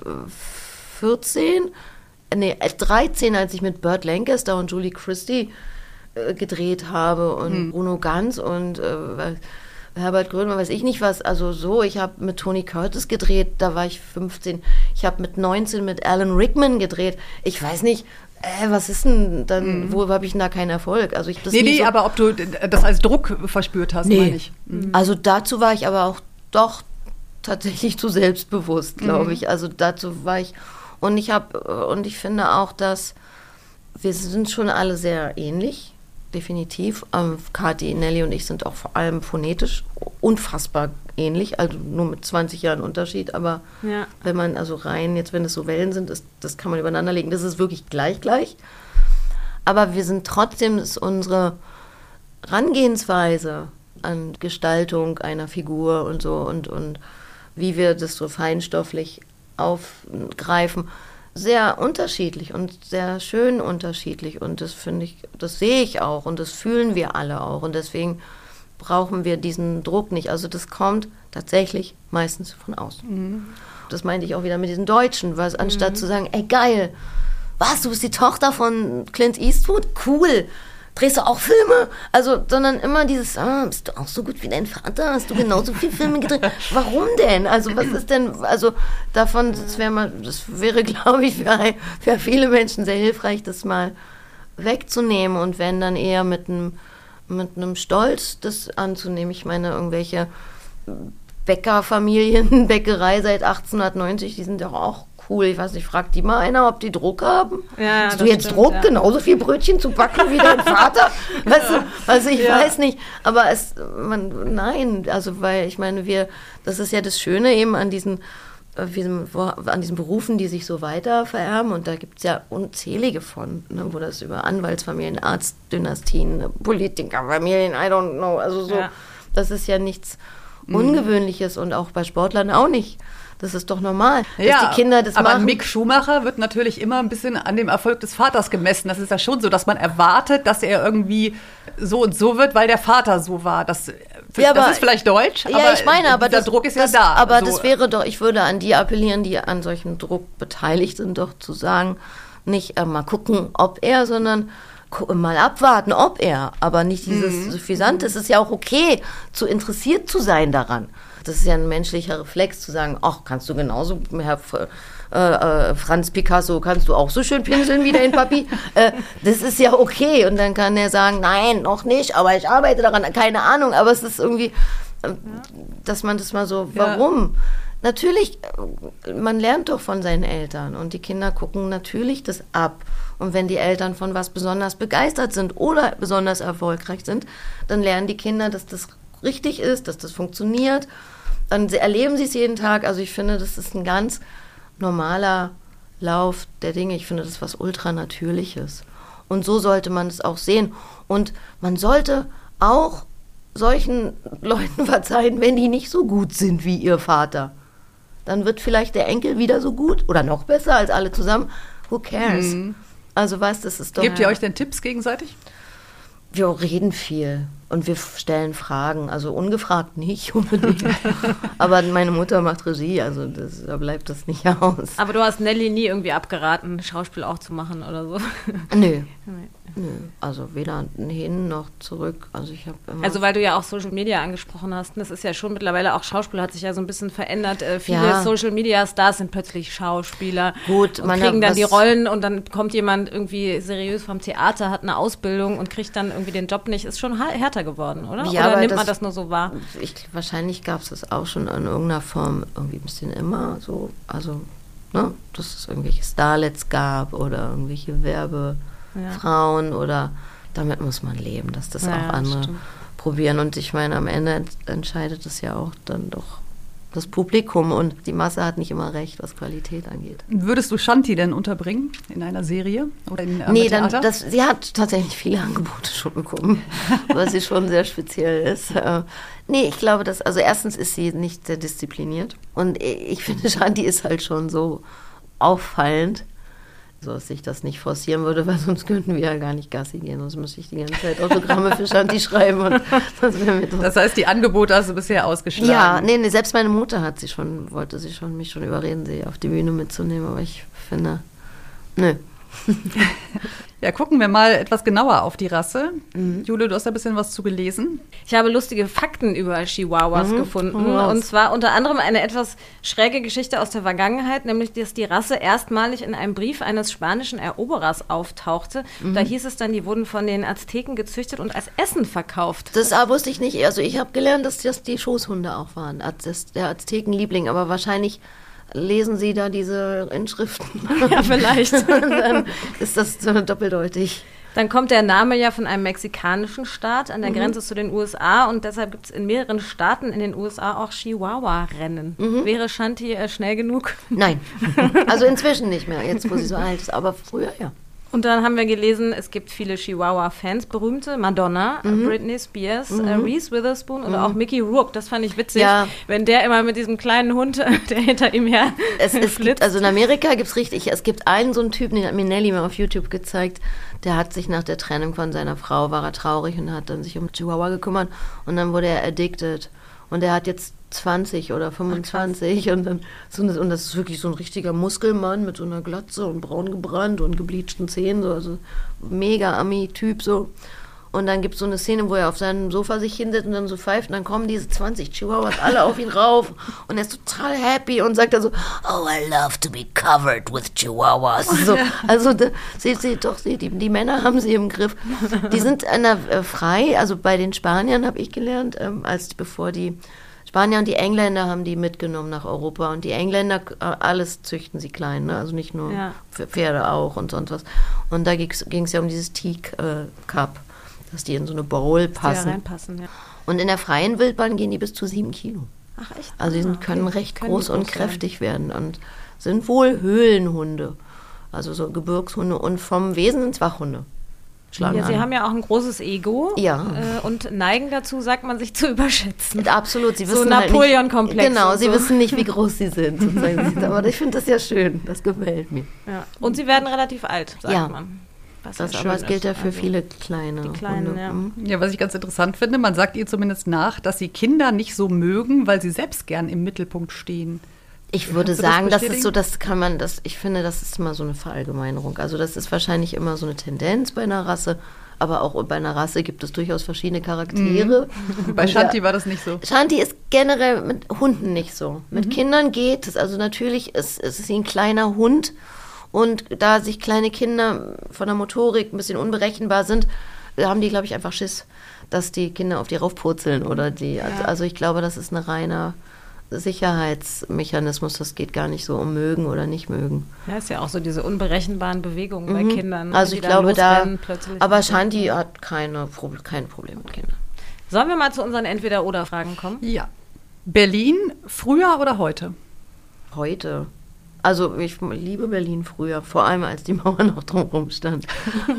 14, äh, nee, äh, 13, als ich mit Burt Lancaster und Julie Christie äh, gedreht habe und Bruno Ganz und äh, Herbert Grönemeyer, weiß ich nicht was. Also so, ich habe mit Tony Curtis gedreht, da war ich 15. Ich habe mit 19 mit Alan Rickman gedreht. Ich weiß nicht, äh, was ist denn dann, wo habe ich denn da keinen Erfolg? Also ich das Nee, nee, so, aber ob du das als Druck verspürt hast, meine ich. also dazu war ich aber auch doch tatsächlich zu selbstbewusst, glaube ich. Also dazu war ich und ich habe und ich finde auch, dass wir sind schon alle sehr ähnlich, definitiv. Ähm, Kathi, Nelly und ich sind auch vor allem phonetisch unfassbar ähnlich, also nur mit 20 Jahren Unterschied, aber Ja. wenn man also rein, jetzt wenn es so Wellen sind, ist, das kann man übereinander legen, das ist wirklich gleich gleich. Aber wir sind trotzdem, ist unsere Herangehensweise an Gestaltung einer Figur und so und, und wie wir das so feinstofflich aufgreifen, sehr unterschiedlich und sehr schön unterschiedlich. Und das finde ich, das sehe ich auch und das fühlen wir alle auch. Und deswegen brauchen wir diesen Druck nicht. Also das kommt tatsächlich meistens von außen. Das meinte ich auch wieder mit diesen Deutschen, weil anstatt zu sagen, ey geil, was, du bist die Tochter von Clint Eastwood? Cool. Drehst du auch Filme? Also, sondern immer dieses, ah, bist du auch so gut wie dein Vater? Hast du genauso viele Filme gedreht? Warum denn? Also, was ist denn, also davon, das wäre mal, das wäre, glaube ich, für, für viele Menschen sehr hilfreich, das mal wegzunehmen und wenn dann eher mit einem mit einem Stolz das anzunehmen. Ich meine, irgendwelche Bäckerfamilien, Bäckerei seit 1890, die sind doch auch cool. Ich weiß nicht, fragt die mal einer, ob die Druck haben? Ja, Hast du jetzt stimmt, Druck, ja. genauso viel Brötchen zu backen wie dein Vater? Weißt du, also ich weiß nicht, aber es, man, nein, also weil ich meine, wir, das ist ja das Schöne eben an diesen äh, an diesen Berufen, die sich so weiter vererben. Und da gibt es ja unzählige von, ne, wo das über Anwaltsfamilien, Arztdynastien, Politikerfamilien, I don't know. Also so, Ja. das ist ja nichts Ungewöhnliches und auch bei Sportlern auch nicht. Das ist doch normal, dass die Kinder das aber machen. Mick Schumacher wird natürlich immer ein bisschen an dem Erfolg des Vaters gemessen. Das ist ja schon so, dass man erwartet, dass er irgendwie so und so wird, weil der Vater so war. Das, Ja, das aber- ist vielleicht deutsch, ja, aber ich meine, aber das, Druck ist das, ja da. Aber So, das wäre doch, ich würde an die appellieren, die an solchem Druck beteiligt sind, doch zu sagen, nicht äh, mal gucken, ob er, sondern mal abwarten, ob er. Aber nicht dieses Mhm. Suffisante. Es ist ja auch okay, zu interessiert zu sein daran. Das ist ja ein menschlicher Reflex, zu sagen, ach, kannst du genauso, Herr äh, äh, Franz Picasso, kannst du auch so schön pinseln wie dein Papi? äh, das ist ja okay. Und dann kann er sagen, nein, noch nicht, aber ich arbeite daran, keine Ahnung. Aber es ist irgendwie, äh, dass man das mal so, Ja. warum? Natürlich, äh, man lernt doch von seinen Eltern und die Kinder gucken natürlich das ab. Und wenn die Eltern von was besonders begeistert sind oder besonders erfolgreich sind, dann lernen die Kinder, dass das richtig ist, dass das funktioniert. Dann erleben sie es jeden Tag. Also ich finde, das ist ein ganz normaler Lauf der Dinge. Ich finde das ist was ultranatürliches. Und so sollte man es auch sehen. Und man sollte auch solchen Leuten verzeihen, wenn die nicht so gut sind wie ihr Vater. Dann wird vielleicht der Enkel wieder so gut oder noch besser als alle zusammen. Who cares? Also weißt, das ist doch. Gebt ihr euch denn Tipps gegenseitig? Wir reden viel und wir stellen Fragen. Also ungefragt nicht unbedingt. Aber meine Mutter macht Regie, also das, da bleibt das nicht aus. Aber du hast Nelly nie irgendwie abgeraten, Schauspiel auch zu machen oder so. Nö. Nö. Also weder hin noch zurück. Also ich habe. Also weil du ja auch Social Media angesprochen hast, das ist ja schon mittlerweile auch Schauspiel hat sich ja so ein bisschen verändert. Äh, viele Ja. Social Media Stars sind plötzlich Schauspieler Gut, und man kriegen dann die Rollen und dann kommt jemand irgendwie seriös vom Theater, hat eine Ausbildung und kriegt dann irgendwie den Job nicht. Ist schon härter geworden, oder? Ja, oder nimmt das- man das nur so wahr? ich, wahrscheinlich gab es das auch schon in irgendeiner Form irgendwie ein bisschen immer so. Also, ne, dass es irgendwelche Starlets gab oder irgendwelche Werbefrauen oder damit muss man leben, dass das Ja, auch andere stimmt. probieren. Und ich meine, am Ende ent- entscheidet es ja auch dann doch das Publikum und die Masse hat nicht immer recht, was Qualität angeht. Würdest du Shanti denn unterbringen in einer Serie oder in einem Nee, dann, das, sie hat tatsächlich viele Angebote schon bekommen, weil sie schon sehr speziell ist. Äh, nee, ich glaube, dass, also erstens ist sie nicht sehr diszipliniert und ich finde, Shanti ist halt schon so auffallend, so dass ich das nicht forcieren würde, weil sonst könnten wir ja gar nicht Gassi gehen, sonst müsste ich die ganze Zeit Autogramme für Shanti schreiben und das wäre mir doch das heißt, die Angebote hast du bisher ausgeschlagen. ja, nee, nee, selbst meine Mutter hat sie schon, wollte sie schon, mich schon überreden, sie auf die Bühne mitzunehmen, aber ich finde, nö. Ja, gucken wir mal etwas genauer auf die Rasse. Mhm. Jule, du hast da ein bisschen was zu gelesen. Ich habe lustige Fakten über Chihuahuas gefunden. Hau raus. Und zwar unter anderem eine etwas schräge Geschichte aus der Vergangenheit, nämlich, dass die Rasse erstmalig in einem Brief eines spanischen Eroberers auftauchte. Da hieß es dann, die wurden von den Azteken gezüchtet und als Essen verkauft. Das ah, wusste ich nicht. Also ich habe gelernt, dass das die Schoßhunde auch waren. Das der Aztekenliebling. Aber wahrscheinlich lesen sie da diese Inschriften. Ja, vielleicht. Dann ist das so doppeldeutig. Dann kommt der Name ja von einem mexikanischen Staat an der Grenze zu den USA und deshalb gibt es in mehreren Staaten in den USA auch Chihuahua-Rennen. Wäre Shanti äh, schnell genug? Nein. Also inzwischen nicht mehr, jetzt wo sie so alt ist. Aber früher ja. Und dann haben wir gelesen, es gibt viele Chihuahua-Fans, berühmte Madonna, Mhm. Britney Spears, äh, Reese Witherspoon oder auch Mickey Rourke. Das fand ich witzig, Ja. wenn der immer mit diesem kleinen Hund, der hinter ihm her Es, es gibt, also in Amerika gibt es richtig, es gibt einen so einen Typen, den hat mir Nelly mal auf YouTube gezeigt, der hat sich nach der Trennung von seiner Frau, war er traurig und hat dann sich um Chihuahua gekümmert und dann wurde er addicted. Und er hat jetzt 20 oder 25 und dann und das ist wirklich so ein richtiger Muskelmann mit so einer Glatze und braun gebrannt und gebleachten Zähnen, so also mega Ami-Typ so. Und dann gibt es so eine Szene, wo er auf seinem Sofa sich hinsetzt und dann so pfeift und dann kommen diese 20 Chihuahuas alle auf ihn rauf und er ist total happy und sagt dann so, oh, I love to be covered with Chihuahuas. So, also da, seht, seht doch, seht, die, die Männer haben sie im Griff. Die sind der, äh, frei, also bei den Spaniern habe ich gelernt, ähm, als bevor die Spanier und die Engländer haben die mitgenommen nach Europa und die Engländer, äh, alles züchten sie klein, ne? also nicht nur Ja. Pferde auch und sonst was. Und da ging es ja um dieses Teak äh, Cup, dass die in so eine Bowl die passen. reinpassen. Ja. Und in der freien Wildbahn gehen die bis zu sieben Kilo. Ach echt? Also die sind, können recht Können groß die und groß kräftig werden und sind wohl Höhlenhunde. Also so Gebirgshunde und vom Wesen sind es Wachhunde. Schlagen Ja, sie an. haben ja auch ein großes Ego Ja. äh, und neigen dazu, sagt man, sich zu überschätzen. Absolut, sie So wissen halt nicht, Napoleon-Komplex Genau, und sie so. wissen nicht, wie groß sie sind. Aber ich finde das ja schön, das gefällt mir. Ja. Und sie werden relativ alt, sagt Ja. man. Was Das, ja aber es gilt ja für Also, viele kleine die Kleinen, Hunde. ja. Mhm. Ja, was ich ganz interessant finde, man sagt ihr zumindest nach, dass sie Kinder nicht so mögen, weil sie selbst gern im Mittelpunkt stehen. Ich würde Kannst du das sagen, das, ist so, das kann man, das, ich finde, das ist immer so eine Verallgemeinerung. Also das ist wahrscheinlich immer so eine Tendenz bei einer Rasse, aber auch bei einer Rasse gibt es durchaus verschiedene Charaktere. Bei Und Shanti ja, war das nicht so. Shanti ist generell mit Hunden nicht so. Mit Mhm. Kindern geht es. Also natürlich ist, ist sie ein kleiner Hund und da sich kleine Kinder von der Motorik ein bisschen unberechenbar sind, haben die, glaube ich, einfach Schiss, dass die Kinder auf die raufpurzeln oder die. Also, also ich glaube, das ist ein reiner Sicherheitsmechanismus. Das geht gar nicht so um mögen oder nicht mögen. Ja, ist ja auch so diese unberechenbaren Bewegungen bei Mhm. Kindern. Also die ich glaube da, aber Shanti hat keine, Pro- kein Problem mit Kindern. Sollen wir mal zu unseren Entweder-Oder-Fragen kommen? Ja. Berlin, früher oder heute? Heute. Also ich liebe Berlin früher, vor allem als die Mauer noch drumherum stand.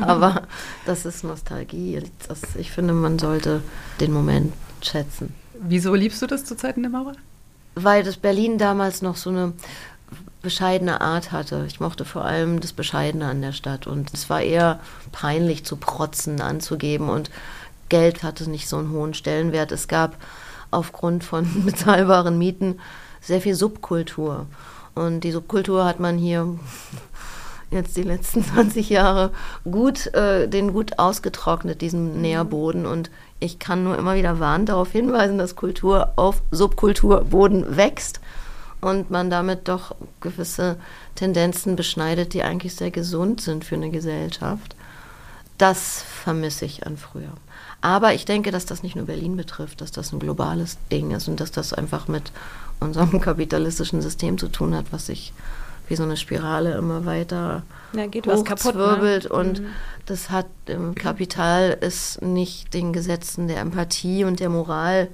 Aber das ist Nostalgie. Das, ich finde, man sollte den Moment schätzen. Wieso liebst du das zu Zeiten der Mauer? Weil das Berlin damals noch so eine bescheidene Art hatte. Ich mochte vor allem das Bescheidene an der Stadt. Und es war eher peinlich zu protzen, anzugeben. Und Geld hatte nicht so einen hohen Stellenwert. Es gab aufgrund von bezahlbaren Mieten sehr viel Subkultur. Und die Subkultur hat man hier jetzt die letzten 20 Jahre gut, äh, den gut ausgetrocknet, diesen Nährboden. Und ich kann nur immer wieder warnend darauf hinweisen, dass Kultur auf Subkulturboden wächst und man damit doch gewisse Tendenzen beschneidet, die eigentlich sehr gesund sind für eine Gesellschaft. Das vermisse ich an früher. Aber ich denke, dass das nicht nur Berlin betrifft, dass das ein globales Ding ist und dass das einfach mit unserem kapitalistischen System zu tun hat, was sich wie so eine Spirale immer weiter Ja, geht was kaputt. Ne? und das hat im Kapital ist nicht den Gesetzen der Empathie und der Moral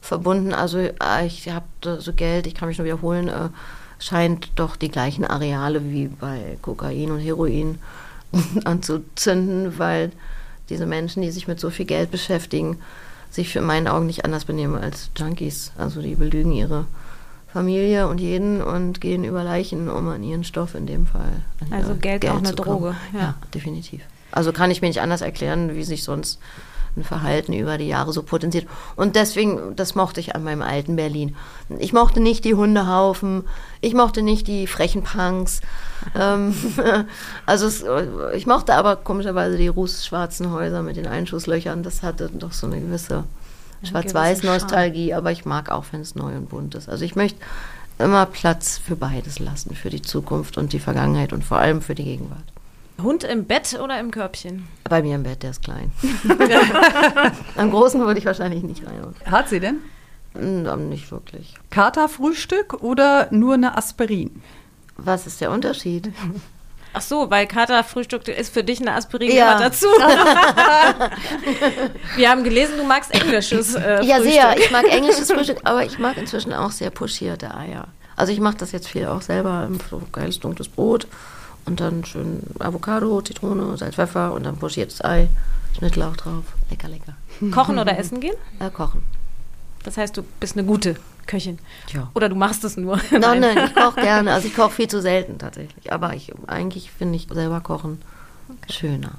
verbunden. Also äh, ich habe so Geld, ich kann mich nur wiederholen, äh, scheint doch die gleichen Areale wie bei Kokain und Heroin anzuzünden, weil diese Menschen, die sich mit so viel Geld beschäftigen, sich für in meinen Augen nicht anders benehmen als Junkies. Also die belügen ihre Familie und jeden und gehen über Leichen, um an ihren Stoff in dem Fall. Also ihr Geld auch eine. Droge, ja. Ja. definitiv. Also kann ich mir nicht anders erklären, wie sich sonst ein Verhalten über die Jahre so potenziert. Und deswegen, das mochte ich an meinem alten Berlin. Ich mochte nicht die Hundehaufen, ich mochte nicht die frechen Punks. ähm, also es, ich mochte aber komischerweise die rußschwarzen Häuser mit den Einschusslöchern. Das hatte doch so eine gewisse Schwarz-Weiß-Nostalgie, aber ich mag auch, wenn es neu und bunt ist. Also ich möchte immer Platz für beides lassen, für die Zukunft und die Vergangenheit und vor allem für die Gegenwart. Hund im Bett oder im Körbchen? Bei mir im Bett, der ist klein. Am großen würde ich wahrscheinlich nicht rein. Hat sie denn? Mm, Nicht wirklich. Katerfrühstück oder nur eine Aspirin? Was ist der Unterschied? Ach so, weil Katerfrühstück ist für dich eine Aspirin Ja. dazu. Wir haben gelesen, du magst englisches äh, Ja, Frühstück. sehr. Ich mag englisches Frühstück, aber ich mag inzwischen auch sehr pochierte Eier. Also ich mache das jetzt viel auch selber. So geiles dunkles Brot und dann schön Avocado, Zitrone, Salz, Pfeffer und dann pochiertes Ei, Schnittlauch drauf. Lecker, lecker. Kochen oder essen gehen? Äh, kochen. Das heißt, du bist eine gute Köchin. Tja. Oder du machst es nur. Nein, nein, ich koche gerne. Also ich koche viel zu selten tatsächlich. Aber ich, eigentlich finde ich selber kochen schöner.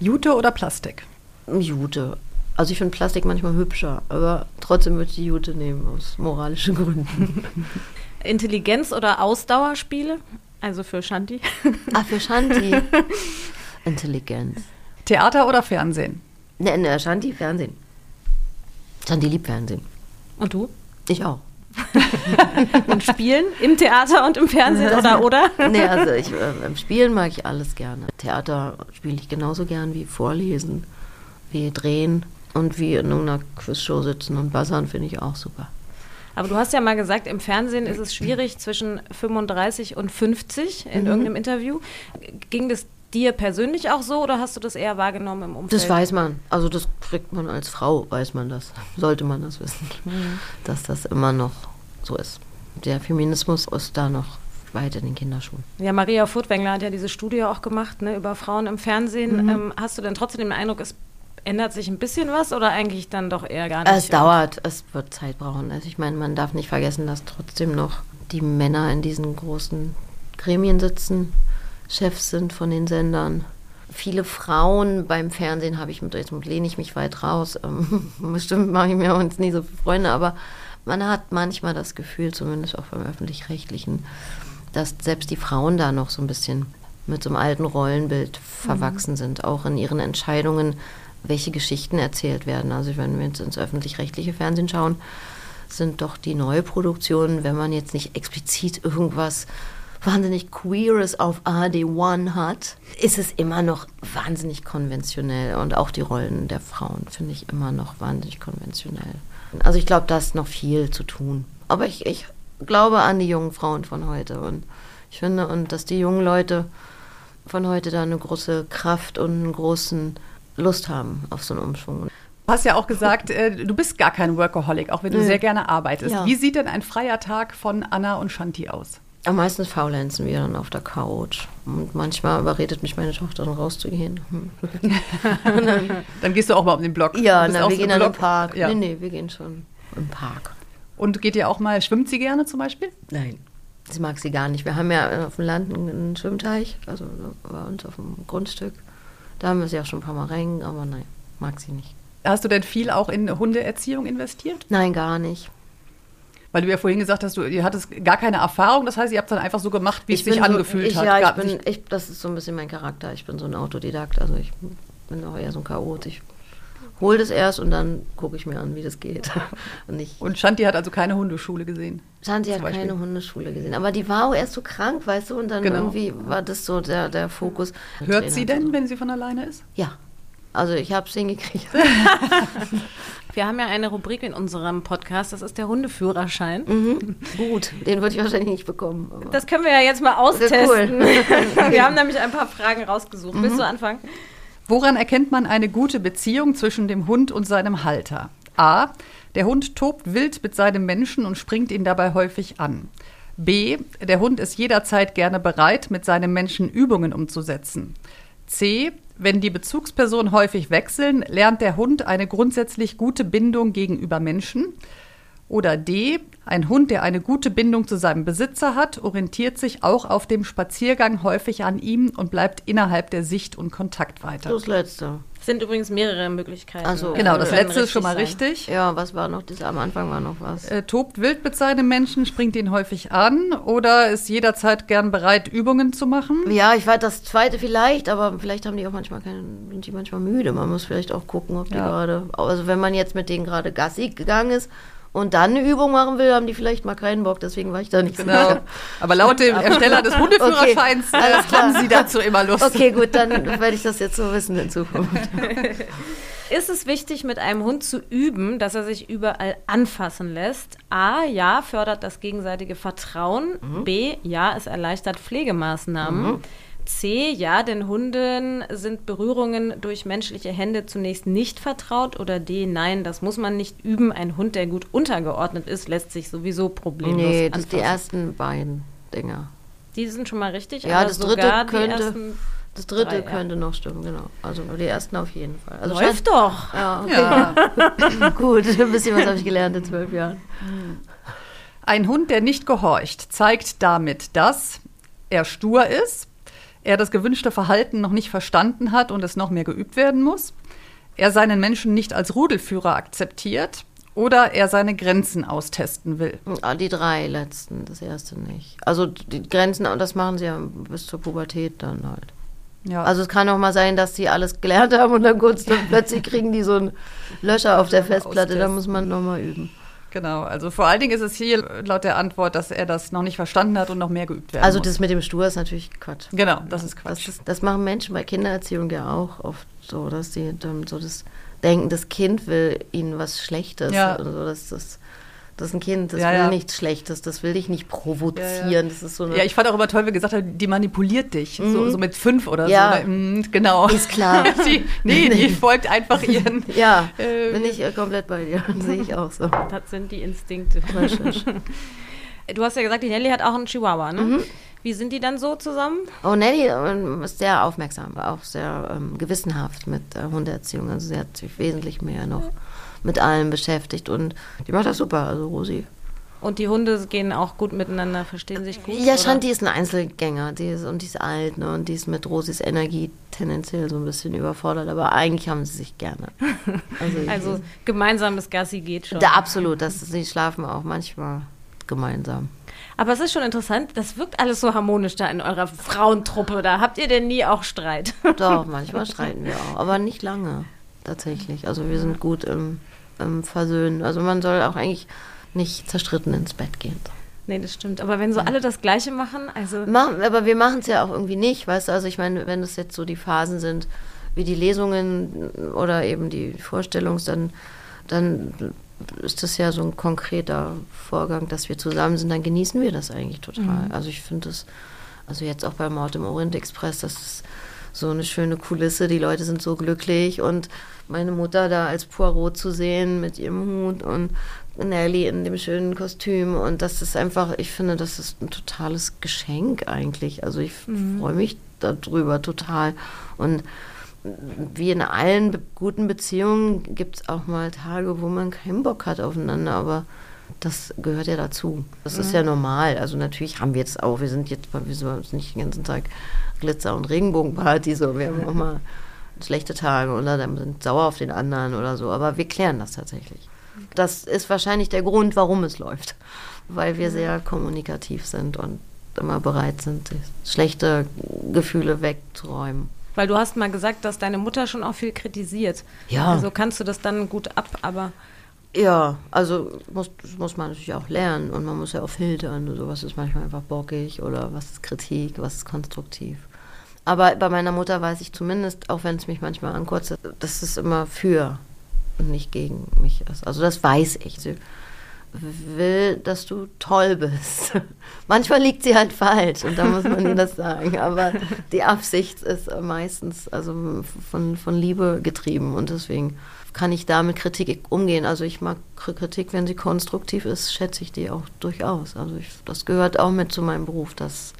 Jute oder Plastik? Jute. Also ich finde Plastik manchmal hübscher, aber trotzdem würde ich die Jute nehmen, aus moralischen Gründen. Intelligenz oder Ausdauerspiele? Also für Shanti. ah, für Shanti. Intelligenz. Theater oder Fernsehen? Ne, ne, Shanti, Fernsehen. Shanti liebt Fernsehen. Und du? Ich auch. Und Spielen im Theater und im Fernsehen oder oder? Nee, also ich, äh, im Spielen mag ich alles gerne. Theater spiele ich genauso gern wie Vorlesen, wie Drehen und wie in irgendeiner Quizshow sitzen und buzzern finde ich auch super. Aber du hast ja mal gesagt, im Fernsehen ist es schwierig zwischen 35 und 50 in irgendeinem Interview. Ging das dir persönlich auch so oder hast du das eher wahrgenommen im Umfeld? Das weiß man. Also das kriegt man als Frau, weiß man das. Sollte man das wissen. Dass das immer noch so ist. Der Feminismus ist da noch weit in den Kinderschuhen. Ja, Maria Furtwängler hat ja diese Studie auch gemacht ne, über Frauen im Fernsehen. Mhm. Ähm, hast du denn trotzdem den Eindruck, es ändert sich ein bisschen was oder eigentlich dann doch eher gar nicht? Es dauert, es wird Zeit brauchen. Also ich meine, man darf nicht vergessen, dass trotzdem noch die Männer in diesen großen Gremien sitzen, Chefs sind von den Sendern. Viele Frauen beim Fernsehen habe ich mit, jetzt lehne ich mich weit raus. Ähm, bestimmt mache ich mir uns nie so viele Freunde, aber man hat manchmal das Gefühl, zumindest auch beim öffentlich-rechtlichen, dass selbst die Frauen da noch so ein bisschen mit so einem alten Rollenbild verwachsen sind, auch in ihren Entscheidungen, welche Geschichten erzählt werden. Also wenn wir jetzt ins öffentlich-rechtliche Fernsehen schauen, sind doch die Neuproduktionen, wenn man jetzt nicht explizit irgendwas wahnsinnig Queeres auf AD1 hat, ist es immer noch wahnsinnig konventionell. Und auch die Rollen der Frauen finde ich immer noch wahnsinnig konventionell. Also ich glaube, da ist noch viel zu tun. Aber ich, ich glaube an die jungen Frauen von heute. Und ich finde, und dass die jungen Leute von heute da eine große Kraft und einen großen Lust haben auf so einen Umschwung. Du hast ja auch gesagt, äh, du bist gar kein Workaholic, auch wenn du Nee. sehr gerne arbeitest. Ja. Wie sieht denn ein freier Tag von Anna und Shanti aus? Am meisten faulenzen wir dann auf der Couch. Und manchmal überredet mich meine Tochter dann rauszugehen. Hm. Dann gehst du auch mal um den Block. Ja, na, wir gehen dann im. Park. Ja. Nee, nee, wir gehen schon im Park. Und geht ihr auch mal, schwimmt sie gerne zum Beispiel? Nein. Das mag sie gar nicht. Wir haben ja auf dem Land einen einen Schwimmteich, also bei uns auf dem Grundstück. Da haben wir sie auch schon ein paar Mal rein, aber nein, mag sie nicht. Hast du denn viel auch in Hundeerziehung investiert? Nein, gar nicht. Weil du ja vorhin gesagt hast, du ihr hattest gar keine Erfahrung. Das heißt, ihr habt dann einfach so gemacht, wie es sich so- angefühlt ich, hat. Ja, ich bin, ich, das ist so ein bisschen mein Charakter. Ich bin so ein Autodidakt. Also ich bin auch eher so ein Chaot. Ich hole das erst und dann gucke ich mir an, wie das geht. Und ich, Und Shanti hat also keine Hundeschule gesehen. Santi hat Beispiel. keine Hundeschule gesehen. Aber die war auch erst so krank, weißt du? Und dann Genau. irgendwie war das so der, der Fokus. Hört sie denn, wenn sie von alleine ist? Ja. Also ich habe es hingekriegt. Wir haben ja eine Rubrik in unserem Podcast, das ist der Hundeführerschein. Mhm. Gut, den würde ich wahrscheinlich nicht bekommen. aber- Das können wir ja jetzt mal austesten. cool. wir haben nämlich ein paar Fragen rausgesucht. Willst du anfangen? Woran erkennt man eine gute Beziehung zwischen dem Hund und seinem Halter? A. Der Hund tobt wild mit seinem Menschen und springt ihn dabei häufig an. B. Der Hund ist jederzeit gerne bereit, mit seinem Menschen Übungen umzusetzen. C. Wenn die Bezugspersonen häufig wechseln, lernt der Hund eine grundsätzlich gute Bindung gegenüber Menschen. Oder D. Ein Hund, der eine gute Bindung zu seinem Besitzer hat, orientiert sich auch auf dem Spaziergang häufig an ihm und bleibt innerhalb der Sicht- und Kontaktweite. Das letzte. Sind übrigens mehrere Möglichkeiten. Also- Genau, das letzte ist schon mal sein. richtig. Ja, was war noch? Das, am Anfang war noch was. Äh, tobt wild mit seinem Menschen, springt ihn häufig an oder ist jederzeit gern bereit, Übungen zu machen. Ja, ich weiß das zweite vielleicht, aber vielleicht haben die auch manchmal keine, sind die manchmal müde. Man muss vielleicht auch gucken, ob die Ja. gerade, also wenn man jetzt mit denen gerade Gassi gegangen ist und dann eine Übung machen will, haben die vielleicht mal keinen Bock. Deswegen war ich da nicht so Genau. sicher. Aber laut dem Ersteller des Hundeführerscheins Okay, alles äh, haben sie dazu immer Lust. Okay, gut, dann werde ich das jetzt so wissen in Zukunft. Ist es wichtig, mit einem Hund zu üben, dass er sich überall anfassen lässt? A, ja, fördert das gegenseitige Vertrauen. B, ja, es erleichtert Pflegemaßnahmen. C, ja, den Hunden sind Berührungen durch menschliche Hände zunächst nicht vertraut. Oder D, nein, das muss man nicht üben. Ein Hund, der gut untergeordnet ist, lässt sich sowieso problemlos Nee, das sind die anfassen. ersten beiden Dinger. Die sind schon mal richtig. Ja, aber das dritte könnte- ersten- Das dritte Drei, ja. könnte noch stimmen, genau. Also die ersten auf jeden Fall. Also Läuft doch. scheint- Ja, okay. Ja. gut. Ein bisschen was habe ich gelernt in zwölf Jahren. Ein Hund, der nicht gehorcht, zeigt damit, dass er stur ist, er das gewünschte Verhalten noch nicht verstanden hat und es noch mehr geübt werden muss, er seinen Menschen nicht als Rudelführer akzeptiert oder er seine Grenzen austesten will. Ah, Die drei letzten, das erste nicht. Also die Grenzen, und das machen sie ja bis zur Pubertät dann halt. Ja. Also es kann auch mal sein, dass die alles gelernt haben und dann kurz dann plötzlich kriegen die so einen Löcher auf der Festplatte, da muss man nochmal üben. Genau, also vor allen Dingen ist es hier laut der Antwort, dass er das noch nicht verstanden hat und noch mehr geübt werden Also muss. das mit dem Stur ist natürlich Quatsch. genau, das ist Quatsch. Das, ist, das machen Menschen bei Kindererziehung ja auch oft so, dass sie dann so das denken, das Kind will ihnen was Schlechtes. Ja. Oder so, dass das, Das ist ein Kind, das Ja, will ja. nichts Schlechtes, das will dich nicht provozieren. Ja, ja. Das ist so eine. Ja, ich fand auch immer toll, wie gesagt hat, die manipuliert dich. So, so mit fünf oder Ja. so. ne? Mm, Genau. Ist klar. die, nee, die folgt einfach ihren. ja, Äh, bin ich äh, komplett bei dir. Sehe ich auch so. Das sind die Instinkte. Richtig. Du hast ja gesagt, die Nelly hat auch einen Chihuahua, ne? Mhm. Wie sind die dann so zusammen? Oh, Nelly ähm, ist sehr aufmerksam, auch sehr ähm, gewissenhaft mit äh, Hundeerziehung. Also sie hat sich wesentlich mehr noch mit allem beschäftigt und die macht das super, also Rosi. Und die Hunde gehen auch gut miteinander, verstehen sich gut? Ja? Shanti ist ein Einzelgänger die ist, und die ist alt ne, und die ist mit Rosis Energie tendenziell so ein bisschen überfordert, aber eigentlich haben sie sich gerne. Also, Also gemeinsames Gassi geht schon. da, absolut, das, sie schlafen auch manchmal gemeinsam. Aber es ist schon interessant, das wirkt alles so harmonisch da in eurer Frauentruppe. Da habt ihr denn nie auch Streit? Doch, manchmal streiten wir auch, aber nicht lange tatsächlich. Also wir sind gut im, im Versöhnen. Also man soll auch eigentlich nicht zerstritten ins Bett gehen. nee, das stimmt. Aber wenn so alle das Gleiche machen, also Machen, aber wir machen es ja auch irgendwie nicht, weißt du? Also ich meine, wenn es jetzt so die Phasen sind, wie die Lesungen oder eben die Vorstellungs, dann, dann ist das ja so ein konkreter Vorgang, dass wir zusammen sind, dann genießen wir das eigentlich total. Also ich finde das, also jetzt auch bei Mord im Orient Express, das ist so eine schöne Kulisse, die Leute sind so glücklich und meine Mutter da als Poirot zu sehen mit ihrem Hut und Nelly in dem schönen Kostüm und das ist einfach, ich finde, das ist ein totales Geschenk eigentlich. Also ich freue mich darüber total und wie in allen be guten Beziehungen gibt es auch mal Tage, wo man keinen Bock hat aufeinander, aber das gehört ja dazu. Das ist ja normal. Also natürlich haben wir jetzt auch, wir sind jetzt, wir sind nicht den ganzen Tag Glitzer- und Regenbogenparty, so wir haben auch mal schlechte Tage oder dann sind sauer auf den anderen oder so, aber wir klären das tatsächlich. Das ist wahrscheinlich der Grund, warum es läuft, weil wir sehr kommunikativ sind und immer bereit sind, schlechte Gefühle wegzuräumen. weil du hast mal gesagt, dass deine Mutter schon auch viel kritisiert. Ja. Also kannst du das dann gut ab, aber Ja, also muss, muss man natürlich auch lernen und man muss ja auch filtern. So was ist manchmal einfach bockig oder was ist Kritik, was ist konstruktiv. Aber bei meiner Mutter weiß ich zumindest, auch wenn es mich manchmal ankotzt, dass es immer für und nicht gegen mich ist. Also das weiß ich. Sie will, dass du toll bist. Manchmal liegt sie halt falsch und da muss man ihr das sagen. Aber die Absicht ist meistens also von, von Liebe getrieben und deswegen kann ich da mit Kritik umgehen. Also ich mag Kritik, wenn sie konstruktiv ist, schätze ich die auch durchaus. Also ich, das gehört auch mit zu meinem Beruf, das,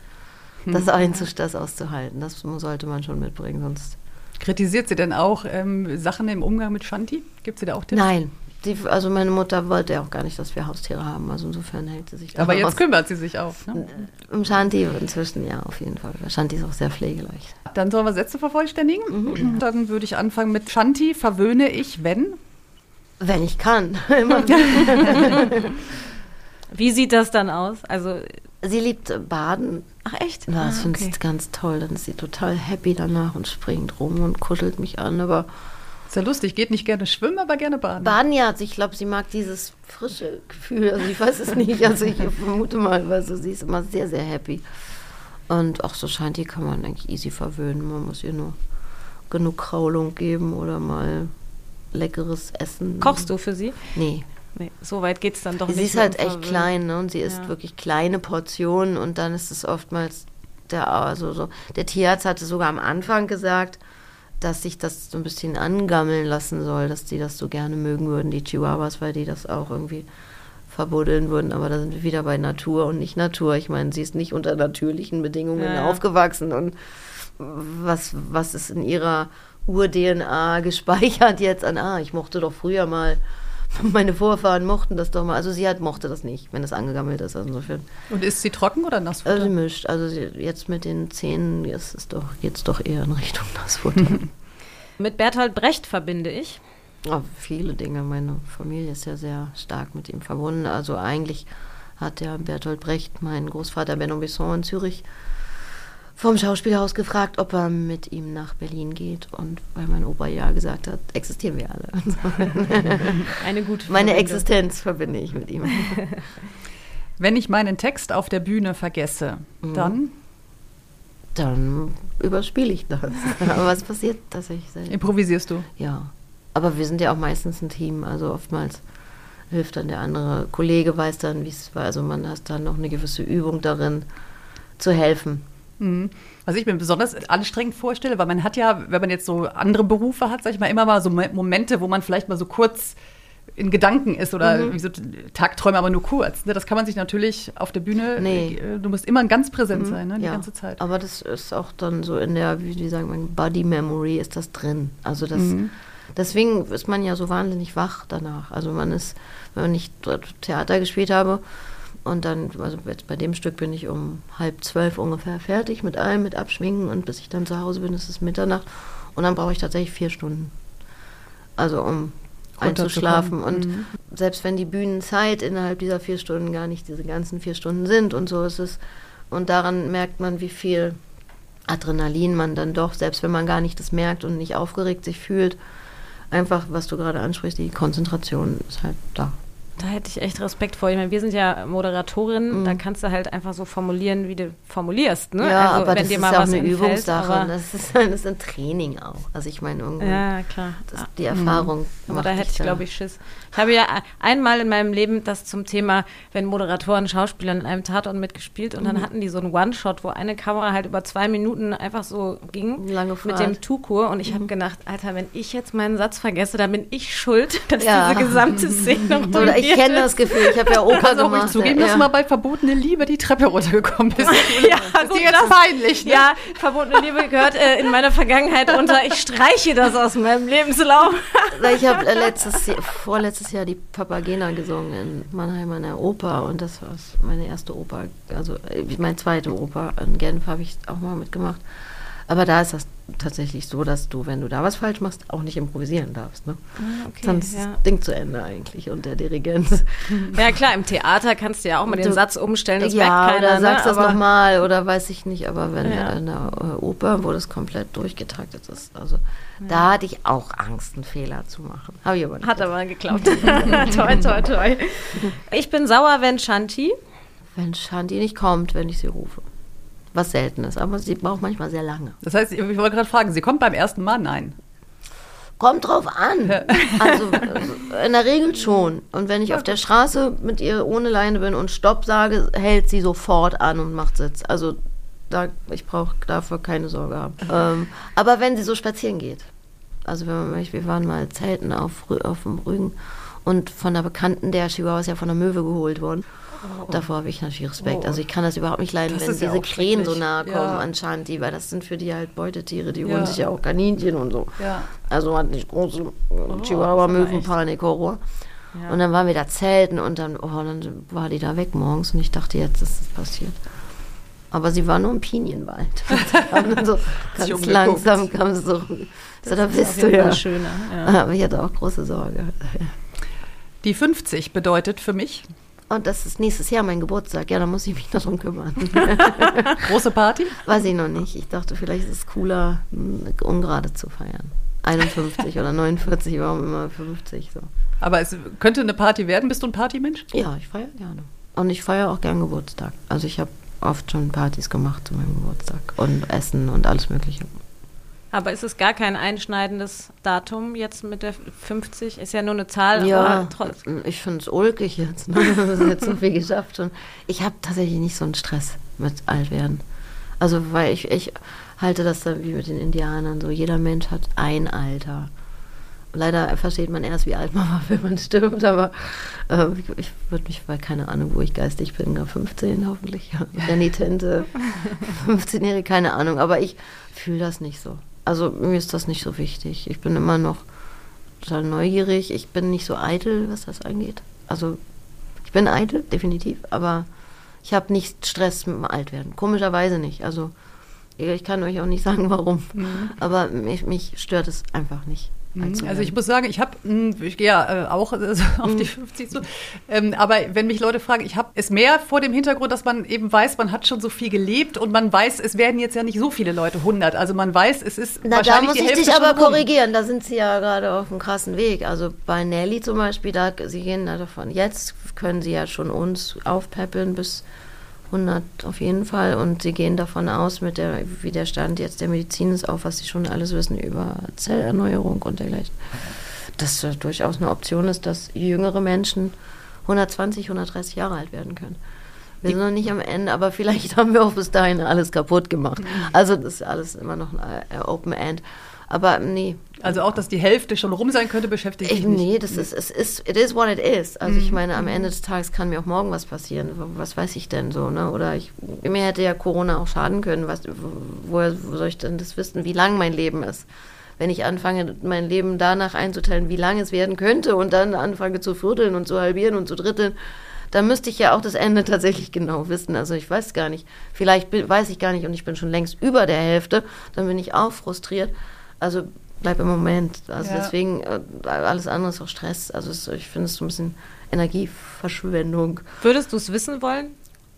das, einzus das auszuhalten. Das sollte man schon mitbringen, sonst Kritisiert sie denn auch ähm, Sachen im Umgang mit Shanti? Gibt sie da auch Tipps? Nein. Die, also meine Mutter wollte ja auch gar nicht, dass wir Haustiere haben. Also insofern hält sie sich da Aber raus. jetzt kümmert sie sich auch. Ne? Um Shanti inzwischen ja, auf jeden Fall. Shanti ist auch sehr pflegeleicht. Dann sollen wir Sätze vervollständigen. Mhm. Dann würde ich anfangen mit Shanti verwöhne ich, wenn. Wenn ich kann. Immer. wie sieht das dann aus? Also, sie liebt äh, Baden. Ach echt? Ja, das Ah, finde ich ganz toll. Dann ist sie total happy danach und springt rum und kuschelt mich an. Aber Ist ja lustig, geht nicht gerne schwimmen, aber gerne baden. Baden ja, also ich glaube, sie mag dieses frische Gefühl. Also ich weiß es nicht. Also ich vermute mal, weil so, sie ist immer sehr, sehr happy. Und auch so scheint die kann man eigentlich easy verwöhnen. Man muss ihr nur genug Kraulung geben oder mal leckeres Essen. Kochst du für sie? Nee. Nee, so weit geht es dann doch Sie nicht. ist halt echt Verwöhnen. klein, ne? Und sie isst Ja. wirklich kleine Portionen und dann ist es oftmals der, also so, der Tierarzt hatte sogar am Anfang gesagt, dass sich das so ein bisschen angammeln lassen soll, dass die das so gerne mögen würden, die Chihuahuas, weil die das auch irgendwie verbuddeln würden. Aber da sind wir wieder bei Natur und nicht Natur. Ich meine, sie ist nicht unter natürlichen Bedingungen Ja, ja. aufgewachsen und was, was ist in ihrer Ur-DNA gespeichert jetzt an, ah, ich mochte doch früher mal, meine Vorfahren mochten das doch mal. Also sie hat, mochte das nicht, wenn es angegammelt ist. Also insofern. Und ist sie trocken oder Nassfutter? Also sie mischt. Also sie, jetzt mit den Zähnen ist es doch, geht es doch eher in Richtung Nassfutter. Mit Bertolt Brecht verbinde ich. Oh, viele Dinge. Meine Familie ist ja sehr stark mit ihm verbunden. Also eigentlich hat der Bertolt Brecht, mein Großvater Benno Besson in Zürich, vom Schauspielhaus gefragt, ob er mit ihm nach Berlin geht. Und weil mein Opa ja gesagt hat, existieren wir alle. Eine gute Meine Verbindung. Existenz verbinde ich mit ihm. Wenn ich meinen Text auf der Bühne vergesse, Mhm. dann Dann überspiele ich das. Aber was passiert tatsächlich selten? improvisierst du. Ja. Aber wir sind ja auch meistens ein Team. Also oftmals hilft dann der andere Kollege, weiß dann, wie es war. Also man hat dann noch eine gewisse Übung darin, zu helfen. Mhm. Was ich mir besonders anstrengend vorstelle, weil man hat ja, wenn man jetzt so andere Berufe hat, sag ich mal, immer mal so Momente, wo man vielleicht mal so kurz in Gedanken ist oder mhm. wie so Tagträume, aber nur kurz. Ne? Das kann man sich natürlich auf der Bühne, nee. Äh, du musst immer ganz präsent mhm. sein, ne? die ja. ganze Zeit. Aber das ist auch dann so in der, wie, wie sagen wir, Body Memory ist das drin. Also das, mhm. deswegen ist man ja so wahnsinnig wach danach. Also man ist, wenn ich Theater gespielt habe, und dann, also jetzt bei dem Stück bin ich um halb zwölf ungefähr fertig mit allem, mit Abschminken und bis ich dann zu Hause bin, ist es Mitternacht. Und dann brauche ich tatsächlich vier Stunden. Also um einzuschlafen. Und mhm. selbst wenn die Bühnenzeit innerhalb dieser vier Stunden gar nicht diese ganzen vier Stunden sind und so ist es. Und daran merkt man, wie viel Adrenalin man dann doch, selbst wenn man gar nicht das merkt und nicht aufgeregt sich fühlt, einfach, was du gerade ansprichst, die Konzentration ist halt da. Da hätte ich echt Respekt vor. Ich meine, wir sind ja Moderatorinnen, mhm. da kannst du halt einfach so formulieren, wie du formulierst. Ne? Ja, also, aber das ist ja auch eine entfällt, Übungssache. Das ist, das ist ein Training auch. Also ich meine, irgendwie ja, klar. Das, die Erfahrung. Mhm. Aber da hätte ich, glaube ich, Schiss. Ich habe ja einmal in meinem Leben das zum Thema, wenn Moderatoren Schauspieler in einem Tatort mitgespielt und mhm. dann hatten die so einen One-Shot, wo eine Kamera halt über zwei Minuten einfach so ging Lange mit dem Tukur und ich mhm. habe gedacht, Alter, wenn ich jetzt meinen Satz vergesse, dann bin ich schuld, dass ja. diese gesamte Szene noch Oder ich kenne das Gefühl, ich habe ja Opa Kannst gemacht. Zugeben, ja. dass du mal bei Verbotene Liebe die Treppe runtergekommen bist. ja, das ist dir jetzt peinlich. Ne? Ja, Verbotene Liebe gehört äh, in meiner Vergangenheit unter. Ich streiche das aus meinem Lebenslauf. ich habe äh, letztes, vorletztes letztes Jahr die Papagena gesungen in Mannheim an der Oper und das war meine erste Oper, also äh, meine zweite Oper. In Genf habe ich auch mal mitgemacht. Aber da ist das tatsächlich so, dass du, wenn du da was falsch machst, auch nicht improvisieren darfst. Ne? Ah, okay, Sonst ja. Ding zu Ende eigentlich und der Dirigent. Ja klar, im Theater kannst du ja auch mal den Satz umstellen, das ja, merkt keiner. Oder sagst ne? das nochmal oder weiß ich nicht, aber wenn ja. in der äh, Oper, wo das komplett durchgetaktet ist, also ja. da hatte ich auch Angst, einen Fehler zu machen. Habe ich aber nicht. Hat aber geklappt. toi, toi, toi. Ich bin sauer, wenn Shanti. Wenn Shanti nicht kommt, wenn ich sie rufe was selten ist. Aber sie braucht manchmal sehr lange. Das heißt, ich wollte gerade fragen, sie kommt beim ersten Mal? Nein. Kommt drauf an. Also in der Regel schon. Und wenn ich auf der Straße mit ihr ohne Leine bin und Stopp sage, hält sie sofort an und macht Sitz. Also da, ich brauche dafür keine Sorge haben. Ähm, aber wenn sie so spazieren geht, also wenn man, wir waren mal zelten auf, auf dem Rügen und von einer Bekannten, der Chihuahua ist ja von der Möwe geholt worden. Oh. Davor habe ich natürlich Respekt. Also ich kann das überhaupt nicht leiden, das wenn diese ja Krähen so nahe kommen ja. an Shanti, weil das sind für die halt Beutetiere, die holen sich ja auch Kaninchen und so. Also hat nicht große oh, Chihuahua-Möwenpanik, Horror. Ja. Und dann waren wir da zelten und dann, oh, dann war die da weg morgens und ich dachte, jetzt ist es passiert. Aber sie war nur im Pinienwald. so ganz langsam kam sie so. So, da bist du ja. Schöner, ja. Aber ich hatte auch große Sorge. Die 50 bedeutet für mich, und das ist nächstes Jahr mein Geburtstag. Ja, da muss ich mich darum kümmern. Große Party? Weiß ich noch nicht. Ich dachte, vielleicht ist es cooler, ungerade zu feiern. 51 oder 49, warum immer 50 so. Aber es könnte eine Party werden. Bist du ein Partymensch? Ja, ich feiere gerne. Und ich feiere auch gern Geburtstag. Also ich habe oft schon Partys gemacht zu meinem Geburtstag und Essen und alles Mögliche. Aber ist es gar kein einschneidendes Datum jetzt mit der 50? Ist ja nur eine Zahl. Ja, ich finde es ulkig jetzt. Ne? Wir haben jetzt so viel geschafft. Und ich habe tatsächlich nicht so einen Stress mit Altwerden. Also, weil ich, ich halte das dann wie mit den Indianern so. Jeder Mensch hat ein Alter. Leider versteht man erst, wie alt man war, wenn man stirbt, aber äh, ich würde mich, weil keine Ahnung, wo ich geistig bin, gar 15 hoffentlich, ja. Renitente, 15-Jährige, keine Ahnung, aber ich fühle das nicht so. Also mir ist das nicht so wichtig. Ich bin immer noch total neugierig. Ich bin nicht so eitel, was das angeht. Also ich bin eitel, definitiv, aber ich habe nicht Stress mit dem Altwerden. Komischerweise nicht. Also ich kann euch auch nicht sagen, warum. Mhm. Aber mich, mich stört es einfach nicht. Mhm. Also ich muss sagen, ich habe, hm, ich gehe ja äh, auch äh, auf die 50 mhm. zu, ähm, aber wenn mich Leute fragen, ich habe es mehr vor dem Hintergrund, dass man eben weiß, man hat schon so viel gelebt und man weiß, es werden jetzt ja nicht so viele Leute 100. Also man weiß, es ist Na, wahrscheinlich da muss ich dich aber korrigieren, da sind sie ja gerade auf einem krassen Weg. Also bei Nelly zum Beispiel, da, sie gehen davon, jetzt können sie ja schon uns aufpäppeln bis 100 auf jeden Fall. Und sie gehen davon aus, mit der, wie der Stand jetzt der Medizin ist, auch was sie schon alles wissen über Zellerneuerung und dergleichen, das äh, durchaus eine Option ist, dass jüngere Menschen 120, 130 Jahre alt werden können. Wir sind noch nicht am Ende, aber vielleicht haben wir auch bis dahin alles kaputt gemacht. Also das ist alles immer noch ein äh, Open End. Aber nee. Also auch, dass die Hälfte schon rum sein könnte, beschäftigt Ich, dich nicht. nee, das ist, es ist, it is what it is. Also ich meine, am Ende des Tages kann mir auch morgen was passieren. Was weiß ich denn so, ne? Oder ich, mir hätte ja Corona auch schaden können. Was, woher wo soll ich denn das wissen, wie lang mein Leben ist? Wenn ich anfange, mein Leben danach einzuteilen, wie lang es werden könnte und dann anfange zu vierteln und zu halbieren und zu dritteln, dann müsste ich ja auch das Ende tatsächlich genau wissen. Also ich weiß gar nicht. Vielleicht bin- weiß ich gar nicht und ich bin schon längst über der Hälfte. Dann bin ich auch frustriert. Also bleib im Moment. Also Ja. deswegen, äh, alles andere ist auch Stress. Also es, ich finde es so ein bisschen Energieverschwendung. Würdest du es wissen wollen?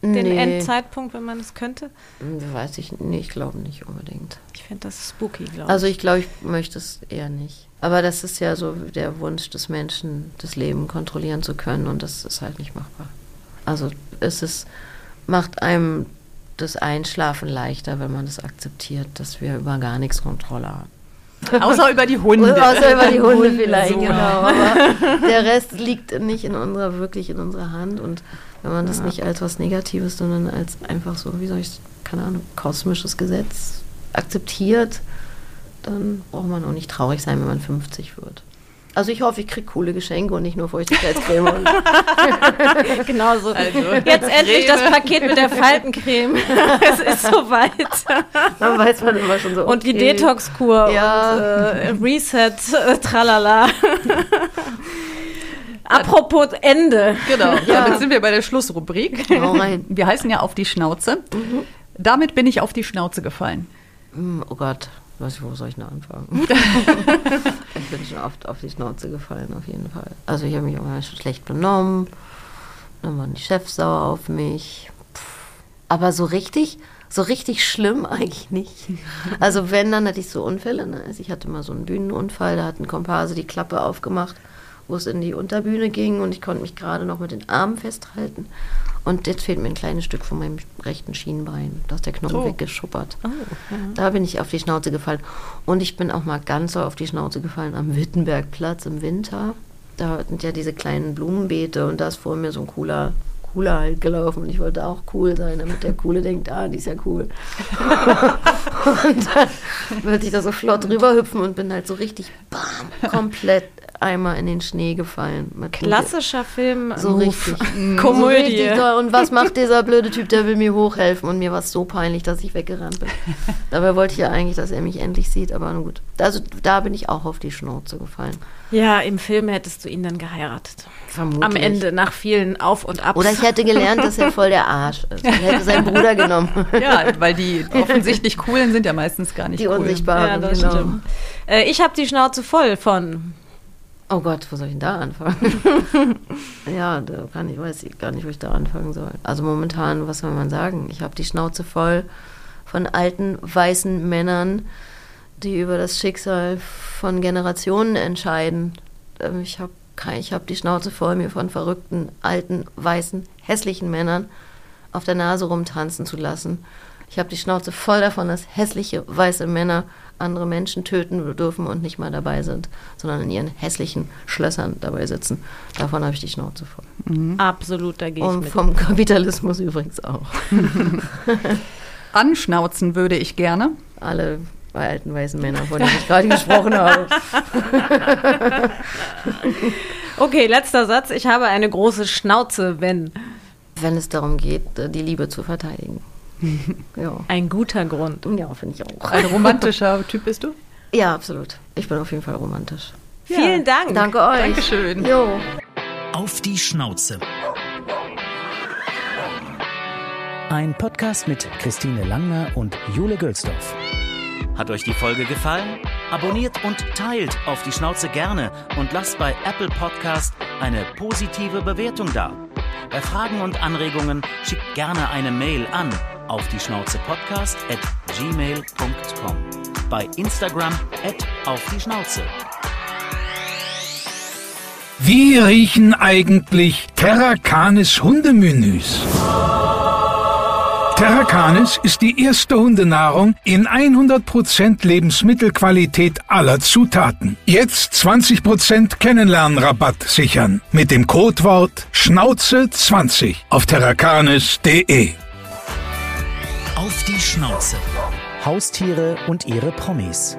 Den Nee. Endzeitpunkt, wenn man es könnte? Hm, Weiß ich nicht, ich glaube nicht unbedingt. Ich finde das spooky, glaube Also ich glaube, ich möchte es eher nicht. Aber das ist ja so der Wunsch des Menschen, das Leben kontrollieren zu können und das ist halt nicht machbar. Also es ist, macht einem das Einschlafen leichter, wenn man das akzeptiert, dass wir über gar nichts Kontrolle haben. Außer über die Hunde. Außer über die Hunde vielleicht, so. genau. Aber der Rest liegt nicht in unserer, wirklich in unserer Hand. Und wenn man das nicht als was Negatives, sondern als einfach so, wie soll ich, keine Ahnung, kosmisches Gesetz akzeptiert, dann braucht man auch nicht traurig sein, wenn man 50 wird. Also ich hoffe, ich kriege coole Geschenke und nicht nur Feuchtigkeitscreme. Genau so. Also, Jetzt endlich das. Paket mit der Faltencreme. es ist soweit. dann weiß man immer schon so. Und die okay. Detox-Kur Ja. und äh, Reset, äh, tralala. Apropos Ende. Genau, Ja. damit sind wir bei der Schlussrubrik. Hau rein. Wir heißen ja auf die Schnauze. Damit bin ich auf die Schnauze gefallen. Hm, Oh Gott, weiß ich, wo soll ich denn anfangen? ich bin schon oft auf die Schnauze gefallen, auf jeden Fall. Also ich habe mich auch mal schlecht benommen, dann waren die Chefs sauer auf mich. Aber so richtig, so richtig schlimm eigentlich nicht. Also wenn, dann hatte ich so Unfälle. Ne? Also ich hatte mal so einen Bühnenunfall, da hat ein Komparse die Klappe aufgemacht, wo es in die Unterbühne ging und ich konnte mich gerade noch mit den Armen festhalten. Und jetzt fehlt mir ein kleines Stück von meinem rechten Schienbein. Da ist der Knochen Oh. weggeschuppert. Da bin ich auf die Schnauze gefallen. Und ich bin auch mal ganz so auf die Schnauze gefallen am Wittenbergplatz im Winter. Da sind ja diese kleinen Blumenbeete und da ist vor mir so ein cooler, cooler halt gelaufen. Und ich wollte auch cool sein, damit der Coole denkt, ah, die ist ja cool. und dann wollte ich da so flott rüberhüpfen und bin halt so richtig, bam, komplett einmal in den Schnee gefallen. Mit Klassischer Film. so richtig. So Komödie. richtig toll. Und was macht dieser blöde Typ, der will mir hochhelfen? Und mir war es so peinlich, dass ich weggerannt bin. Dabei wollte ich ja eigentlich, dass er mich endlich sieht, aber nun gut. Also da bin ich auch auf die Schnauze gefallen. Ja, im Film hättest du ihn dann geheiratet. Vermutlich. Am Ende, nach vielen Auf und Abs. Oder ich hätte gelernt, dass er voll der Arsch ist. Ich hätte seinen Bruder genommen. Ja, weil die offensichtlich coolen sind ja meistens gar nicht Die cool. Unsichtbaren, Ja, genau. stimmt. Äh, ich habe die Schnauze voll von. Oh Gott, wo soll ich denn da anfangen? ja, da kann ich, weiß ich gar nicht, wo ich da anfangen soll. Also momentan, was soll man sagen? Ich habe die Schnauze voll von alten, weißen Männern, die über das Schicksal von Generationen entscheiden. Ähm, Ich habe ich hab die Schnauze voll, mir von verrückten, alten, weißen, hässlichen Männern auf der Nase rumtanzen zu lassen. Ich habe die Schnauze voll davon, dass hässliche, weiße Männer andere Menschen töten dürfen und nicht mal dabei sind, sondern in ihren hässlichen Schlössern dabei sitzen. Davon habe ich die Schnauze voll. Absolut, da gehe ich Und mit. vom Kapitalismus übrigens auch. Anschnauzen würde ich gerne. Alle alten weißen Männer, von denen ich gerade gesprochen habe. Okay, letzter Satz. Ich habe eine große Schnauze, wenn. Wenn es darum geht, die Liebe zu verteidigen. Ja, Ein guter Grund. ja finde ich auch. Ein romantischer Typ bist du? Ja, absolut. Ich bin auf jeden Fall romantisch. Vielen Dank. Danke euch. Dankeschön. Jo. Auf die Schnauze. Ein Podcast mit Christine Langner und Jule Gölsdorf. Hat euch die Folge gefallen? Abonniert und teilt auf die Schnauze gerne und lasst bei Apple Podcast eine positive Bewertung da. Bei Fragen und Anregungen schickt gerne eine Mail an auf die Schnauze Podcast at gmail.com. Bei Instagram at auf die Schnauze. Wie riechen eigentlich Terra Canis Hundemenüs? Terracanis ist die erste Hundenahrung in 100% Lebensmittelqualität aller Zutaten. Jetzt 20% Kennenlernrabatt sichern mit dem Codewort Schnauze 20 auf terracanis.de. Auf die Schnauze. Haustiere und ihre Promis.